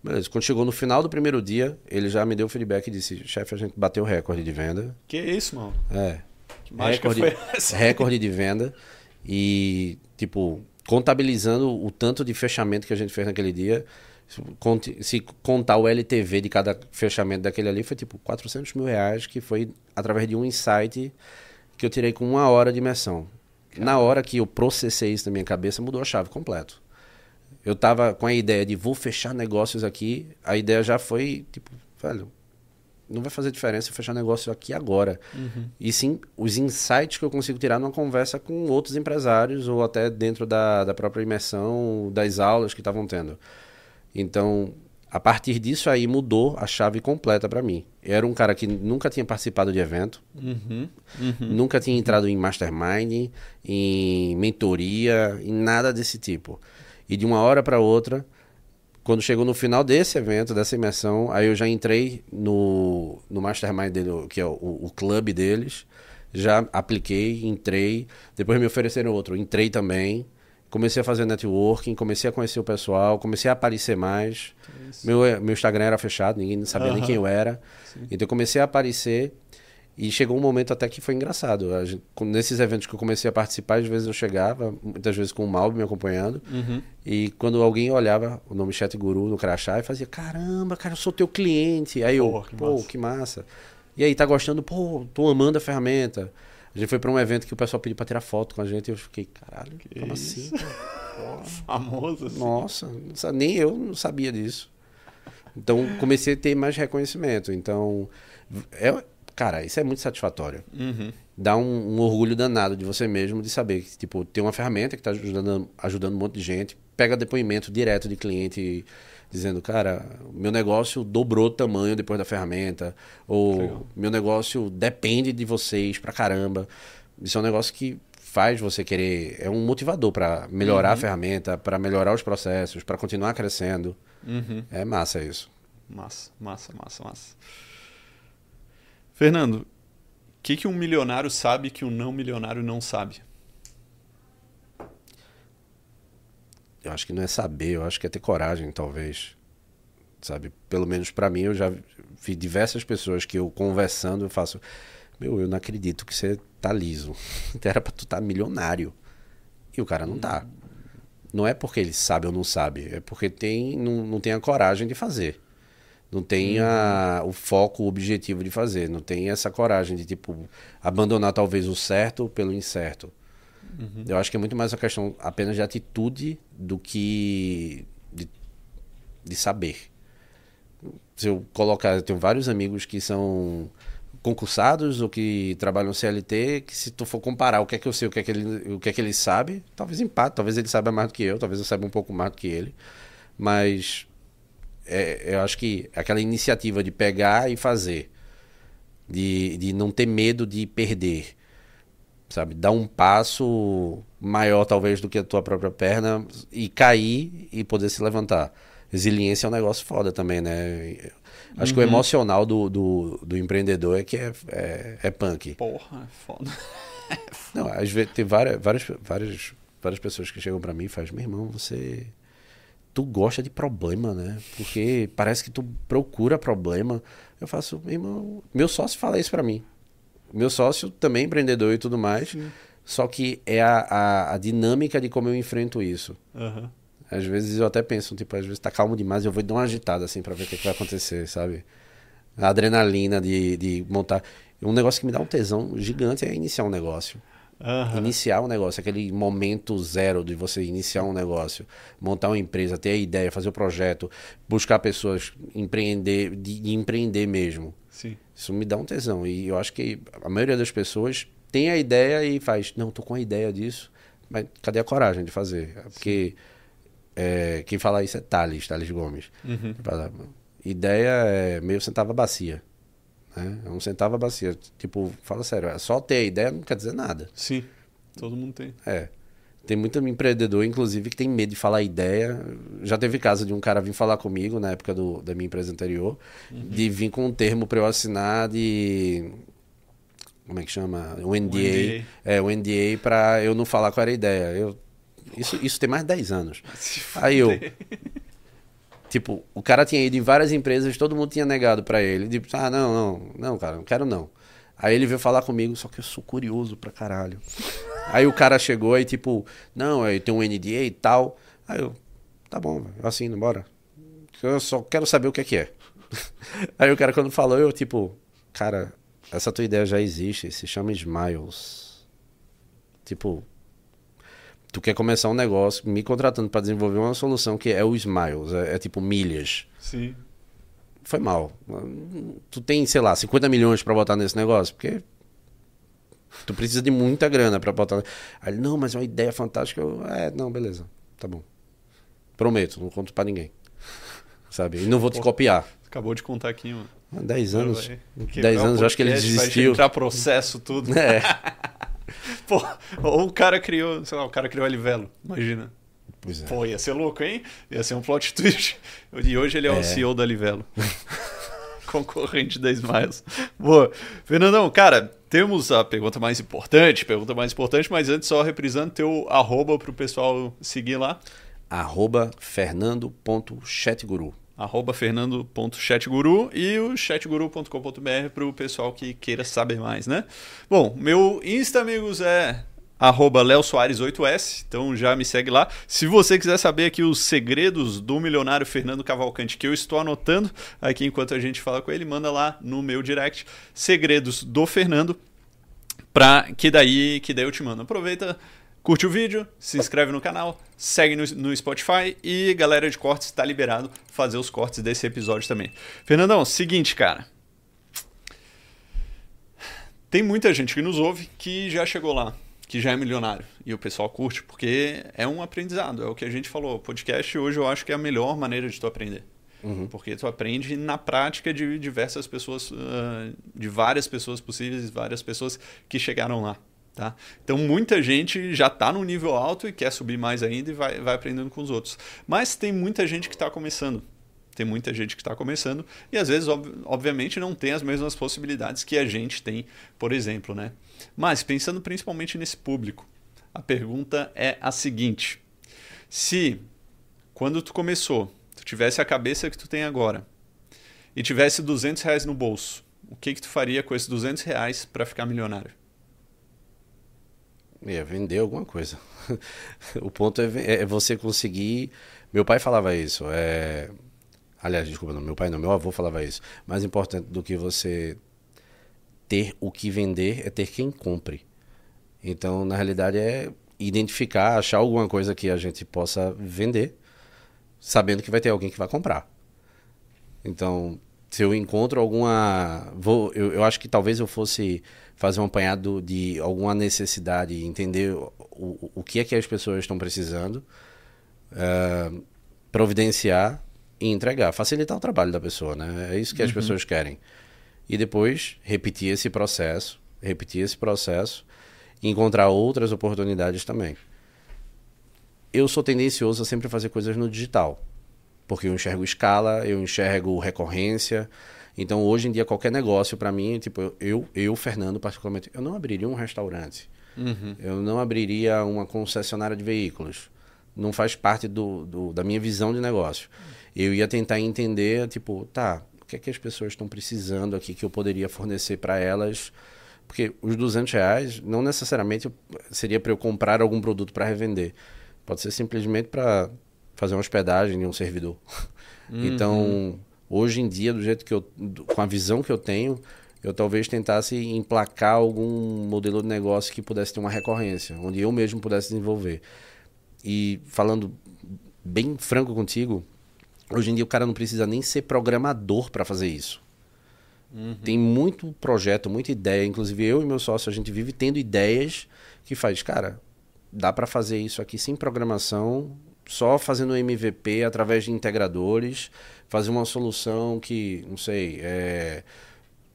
Beleza, quando chegou no final do primeiro dia, ele já me deu o feedback e disse, chefe, a gente bateu o recorde de venda. Que isso, mano? É. Que recorde, foi essa? Recorde de venda e, tipo, contabilizando o tanto de fechamento que a gente fez naquele dia, se contar o LTV de cada fechamento daquele ali, foi tipo 400 mil reais, que foi através de um insight que eu tirei com uma hora de imersão. Na hora que eu processei isso na minha cabeça, mudou a chave completo. Eu tava com a ideia de vou fechar negócios aqui, a ideia já foi tipo, velho, não vai fazer diferença fechar negócio aqui agora. Uhum. E sim, os insights que eu consigo tirar numa conversa com outros empresários ou até dentro da, da própria imersão, das aulas que estavam tendo. Então, a partir disso aí mudou a chave completa para mim. Eu era um cara que nunca tinha participado de evento, uhum, uhum, nunca tinha entrado em mastermind, em mentoria, em nada desse tipo. E de uma hora para outra, quando chegou no final desse evento, dessa imersão, aí eu já entrei no, no mastermind dele, que é o, o clube deles, já apliquei, entrei, depois me ofereceram outro, entrei também comecei a fazer networking, comecei a conhecer o pessoal, comecei a aparecer mais. Meu, meu Instagram era fechado, ninguém sabia nem quem eu era. Sim. Então eu comecei a aparecer e chegou um momento até que foi engraçado. Gente, nesses eventos que eu comecei a participar, às vezes eu chegava, muitas vezes com o Malb me acompanhando, uhum. e quando alguém olhava o nome Chat Guru no crachá e fazia: Caramba, cara, eu sou teu cliente. Aí eu, pô, que, pô, que massa. E aí, tá gostando? Pô, tô amando a ferramenta. A gente foi para um evento que o pessoal pediu para tirar foto com a gente e eu fiquei, caralho, que como isso? assim? Famoso assim. Nossa, nem eu não sabia disso. Então comecei a ter mais reconhecimento. Então, é, cara, isso é muito satisfatório. Uhum. Dá um, um, orgulho danado de você mesmo de saber que tipo tem uma ferramenta que está ajudando, ajudando um monte de gente. Pega depoimento direto de cliente dizendo, cara, meu negócio dobrou tamanho depois da ferramenta, ou Legal. meu negócio depende de vocês pra caramba. Isso é um negócio que faz você querer, é um motivador para melhorar uhum. a ferramenta, para melhorar os processos, para continuar crescendo. Uhum. É massa isso. Massa, massa, massa, massa. Fernando, o que, que um milionário sabe que um não milionário não sabe? Eu acho que não é saber, eu acho que é ter coragem, talvez. Sabe? Pelo menos para mim, eu já vi diversas pessoas que eu conversando, eu faço, meu, eu não acredito que você tá liso. Era para tu tá milionário. E o cara não tá. Não é porque ele sabe ou não sabe, é porque tem, não, não tem a coragem de fazer. Não tem a, o foco, o objetivo de fazer. Não tem essa coragem de, tipo, abandonar talvez o certo pelo incerto. Uhum. Eu acho que é muito mais uma questão apenas de atitude do que de, de saber. Se eu colocar, eu tenho vários amigos que são concursados ou que trabalham CLT, que se tu for comparar o que é que eu sei, o que é que ele, o que é que ele sabe, talvez empate, talvez ele saiba mais do que eu, talvez eu saiba um pouco mais do que ele, mas é, eu acho que aquela iniciativa de pegar e fazer, de, de não ter medo de perder, sabe? Dar um passo maior, talvez, do que a tua própria perna e cair e poder se levantar. Resiliência é um negócio foda também, né? Acho uhum. que o uhum. emocional do, do, do, empreendedor é que é, é, é punk. Porra, é foda. Não, às vezes tem várias, várias, várias, várias pessoas que chegam para mim e fazem, meu irmão, você. Tu gosta de problema, né? Porque parece que tu procura problema. Eu faço, meu irmão. Meu sócio fala isso para mim. Meu sócio também é empreendedor e tudo mais. Sim. Só que é a, a, a, dinâmica de como eu enfrento isso. Uhum. Às vezes eu até penso, tipo, às vezes tá calmo demais, eu vou dar uma agitada assim para ver o que, que, vai acontecer, sabe? A adrenalina de, de montar. Um negócio que me dá um tesão gigante é iniciar um negócio. Uhum. Iniciar um negócio, aquele momento zero de você iniciar um negócio, montar uma empresa, ter a ideia, fazer o projeto, buscar pessoas, empreender, de, de empreender mesmo. Sim. Isso me dá um tesão. E eu acho que a maioria das pessoas tem a ideia e faz, não, tô com a ideia disso, mas cadê a coragem de fazer? Porque é, quem fala isso é Thales, Thales Gomes. Uhum. Ideia é meio centavo a bacia. Né? É um centavo a bacia. Tipo, fala sério, é só ter a ideia não quer dizer nada. Sim, todo mundo tem. É. Tem muito empreendedor, inclusive, que tem medo de falar ideia. Já teve caso de um cara vir falar comigo na época do, da minha empresa anterior, uhum. de vir com um termo para eu assinar de. Como é que chama? O NDA. O NDA. É, o NDA para eu não falar qual era a ideia. Eu, isso, isso tem mais de 10 anos. Aí eu. Tipo, o cara tinha ido em várias empresas, todo mundo tinha negado para ele. Tipo, ah, não, não, não, cara, não quero não. Aí ele veio falar comigo, só que eu sou curioso pra caralho. Aí o cara chegou e tipo, não, aí tem um NDA e tal. Aí eu, tá bom, eu assino, bora. Eu só quero saber o que é que é. Aí o cara quando falou, eu tipo, cara, essa tua ideia já existe, se chama Smiles. Tipo, tu quer começar um negócio me contratando para desenvolver uma solução que é o Smiles, é, é tipo milhas. Sim. Foi mal. Tu tem, sei lá, 50 milhões para botar nesse negócio, porque Tu precisa de muita grana para botar. Aí ele, não, mas é uma ideia fantástica. Eu, é, não, beleza. Tá bom. Prometo, não conto para ninguém. Sabe? E não vou te Pô, copiar. Acabou de contar aqui, mano. Há 10 anos. 10 anos, eu acho que ele desistiu. Vai entrar processo, tudo. É. Pô, ou o cara criou, sei lá, o cara criou a Livelo, imagina. Pois é. Pô, ia ser louco, hein? Ia ser um plot twist. E hoje ele é, é. o CEO da Livelo. Concorrente da Smiles. Boa. Fernandão, cara, temos a pergunta mais importante, pergunta mais importante, mas antes só reprisando teu arroba para o pessoal seguir lá. Arroba fernando.chatguru. Arroba fernando.chatguru e o chatguru.com.br para o pessoal que queira saber mais, né? Bom, meu Insta, amigos, é arroba Léo Soares 8S, então já me segue lá. Se você quiser saber aqui os segredos do milionário Fernando Cavalcante, que eu estou anotando aqui enquanto a gente fala com ele, manda lá no meu direct, segredos do Fernando, pra que daí, que daí eu te mando. Aproveita, curte o vídeo, se inscreve no canal, segue no, no Spotify e galera de cortes está liberado fazer os cortes desse episódio também. Fernandão, seguinte, cara. Tem muita gente que nos ouve que já chegou lá, que já é milionário. E o pessoal curte, porque é um aprendizado. É o que a gente falou. Podcast hoje eu acho que é a melhor maneira de tu aprender. Uhum. Porque tu aprende na prática de diversas pessoas, uh, de várias pessoas possíveis, várias pessoas que chegaram lá. Tá? Então muita gente já está no nível alto e quer subir mais ainda e vai, vai aprendendo com os outros. Mas tem muita gente que está começando. Tem muita gente que está começando e às vezes, ob obviamente, não tem as mesmas possibilidades que a gente tem, por exemplo. Né? Mas pensando principalmente nesse público, a pergunta é a seguinte: se quando tu começou, tu tivesse a cabeça que tu tem agora e tivesse 200 reais no bolso, o que que tu faria com esses 200 reais para ficar milionário? Ia vender alguma coisa. o ponto é, é, você conseguir. Meu pai falava isso. É... Aliás, desculpa, não, meu pai não, meu avô falava isso. Mais importante do que você ter o que vender é ter quem compre. Então, na realidade, é identificar, achar alguma coisa que a gente possa vender, sabendo que vai ter alguém que vai comprar. Então, se eu encontro alguma. Vou, eu, eu acho que talvez eu fosse fazer um apanhado de alguma necessidade, entender o, o, que é que as pessoas estão precisando, uh, providenciar e entregar, facilitar o trabalho da pessoa, né? É isso que as uhum. pessoas querem. E depois repetir esse processo, repetir esse processo e encontrar outras oportunidades também. Eu sou tendencioso a sempre fazer coisas no digital, porque eu enxergo escala, eu enxergo recorrência, então, hoje em dia, qualquer negócio, para mim, tipo, eu, eu, Fernando, particularmente, eu não abriria um restaurante. Uhum. Eu não abriria uma concessionária de veículos. Não faz parte do, do, da minha visão de negócio. Eu ia tentar entender, tipo, tá, o que é que as pessoas estão precisando aqui que eu poderia fornecer para elas? Porque os 200 reais não necessariamente seria para eu comprar algum produto para revender. Pode ser simplesmente para fazer uma hospedagem em um servidor. Uhum. Então, Hoje em dia, do jeito que eu, com a visão que eu tenho, eu talvez tentasse emplacar algum modelo de negócio que pudesse ter uma recorrência, onde eu mesmo pudesse desenvolver. E falando bem franco contigo, hoje em dia o cara não precisa nem ser programador para fazer isso. Uhum. Tem muito projeto, muita ideia. Inclusive eu e meu sócio, a gente vive tendo ideias que faz, cara, dá para fazer isso aqui sem programação, só fazendo MVP através de integradores fazer uma solução que, não sei, é,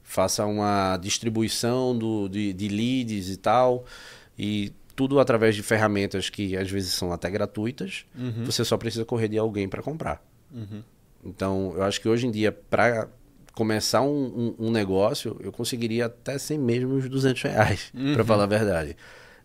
faça uma distribuição do, de, de leads e tal, e tudo através de ferramentas que às vezes são até gratuitas, uhum. você só precisa correr de alguém para comprar. Uhum. Então, eu acho que hoje em dia, para começar um, um, um, negócio, eu conseguiria até sem mesmo os 200 reais, uhum. para falar a verdade.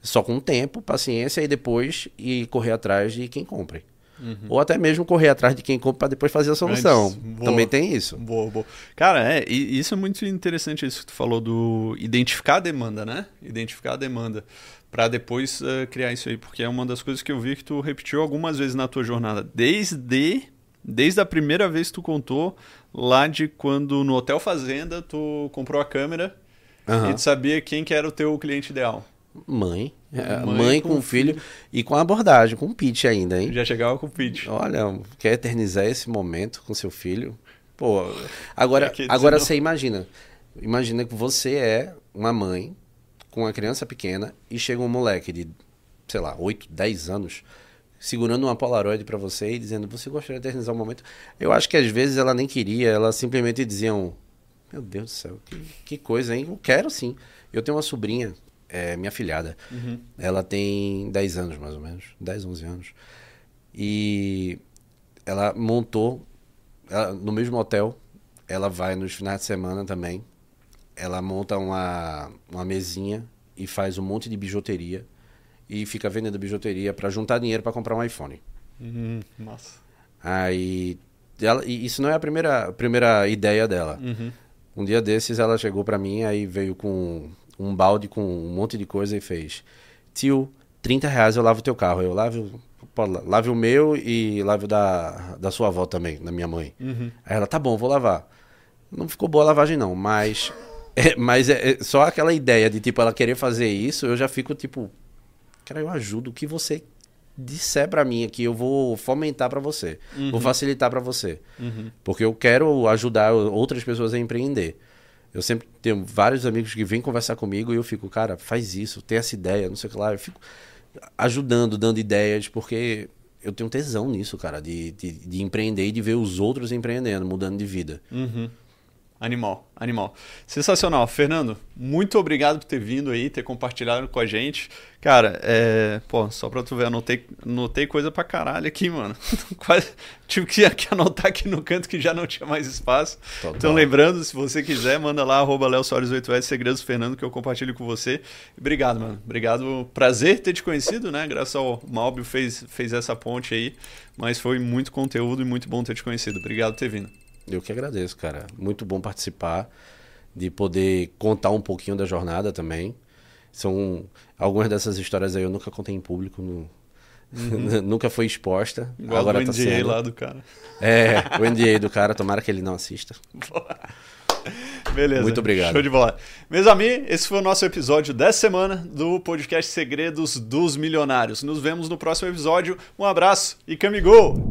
Só com tempo, paciência e depois e correr atrás de quem compre. Uhum. Ou até mesmo correr atrás de quem compra para depois fazer a solução. Também tem isso. Boa, boa. Cara, é, e isso é muito interessante isso que tu falou do identificar a demanda, né? Identificar a demanda para depois uh, criar isso aí, porque é uma das coisas que eu vi que tu repetiu algumas vezes na tua jornada, desde desde a primeira vez que tu contou lá de quando no Hotel Fazenda tu comprou a câmera uhum. e tu sabia quem que era o teu cliente ideal. Mãe. É, mãe, mãe, com, com filho, filho, e com abordagem, com pitch ainda, hein? Já chegava com pitch. Olha, quer eternizar esse momento com seu filho? Pô, agora, agora você imagina. Imagina que você é uma mãe com uma criança pequena e chega um moleque de, sei lá, 8, 10 anos segurando uma Polaroid para você e dizendo: Você gostaria de eternizar o um momento? Eu acho que às vezes ela nem queria, ela simplesmente dizia: Meu Deus do céu, que, que coisa, hein? Eu quero sim. Eu tenho uma sobrinha é minha filhada. Uhum. Ela tem 10 anos, mais ou menos. 10, 11 anos. E ela montou, ela, no mesmo hotel, ela vai nos finais de semana também. Ela monta uma, uma mesinha e faz um monte de bijuteria. E fica vendendo bijuteria para juntar dinheiro para comprar um iPhone. Uhum, massa. Aí, ela, e isso não é a primeira, primeira ideia dela. Uhum. Um dia desses ela chegou para mim, aí veio com um balde com um monte de coisa e fez: tio, 30 reais eu lavo teu carro. Eu lavo, lave o meu e lave o da, da sua avó também, da minha mãe. Uhum. Aí ela, tá bom, vou lavar. Não ficou boa a lavagem não, mas... É, mas é, é, só aquela ideia de, tipo, ela querer fazer isso, eu já fico, tipo... Cara, eu ajudo o que você disser para mim aqui, eu vou fomentar para você. Uhum. Vou facilitar para você. Uhum. Porque eu quero ajudar outras pessoas a empreender. Eu sempre tenho vários amigos que vêm conversar comigo e eu fico, cara, faz isso, tem essa ideia, não sei o que lá. Eu fico ajudando, dando ideias, porque eu tenho tesão nisso, cara, de, de, de empreender e de ver os outros empreendendo, mudando de vida. Uhum. Animal, animal. Sensacional. Fernando, muito obrigado por ter vindo aí, ter compartilhado com a gente. Cara, é. Pô, só pra tu ver, anotei, anotei coisa pra caralho aqui, mano. Quase tive que, anotar aqui no canto que já não tinha mais espaço. Total. Então, lembrando, se você quiser, manda lá, arroba 8S, Segredos Fernando, que eu compartilho com você. Obrigado, mano. Obrigado. Prazer ter te conhecido, né? Graças ao Malbio fez, fez essa ponte aí. Mas foi muito conteúdo e muito bom ter te conhecido. Obrigado por ter vindo. Eu que agradeço, cara. Muito bom participar, de poder contar um pouquinho da jornada também. São algumas dessas histórias aí eu nunca contei em público, no, uhum. nunca foi exposta. Igual agora o NDA tá sendo. lá do cara. É, o NDA do cara, tomara que ele não assista. Beleza. Muito obrigado. Show de bola. Meus amigos, esse foi o nosso episódio dessa semana do podcast Segredos dos Milionários. Nos vemos no próximo episódio. Um abraço e camigol!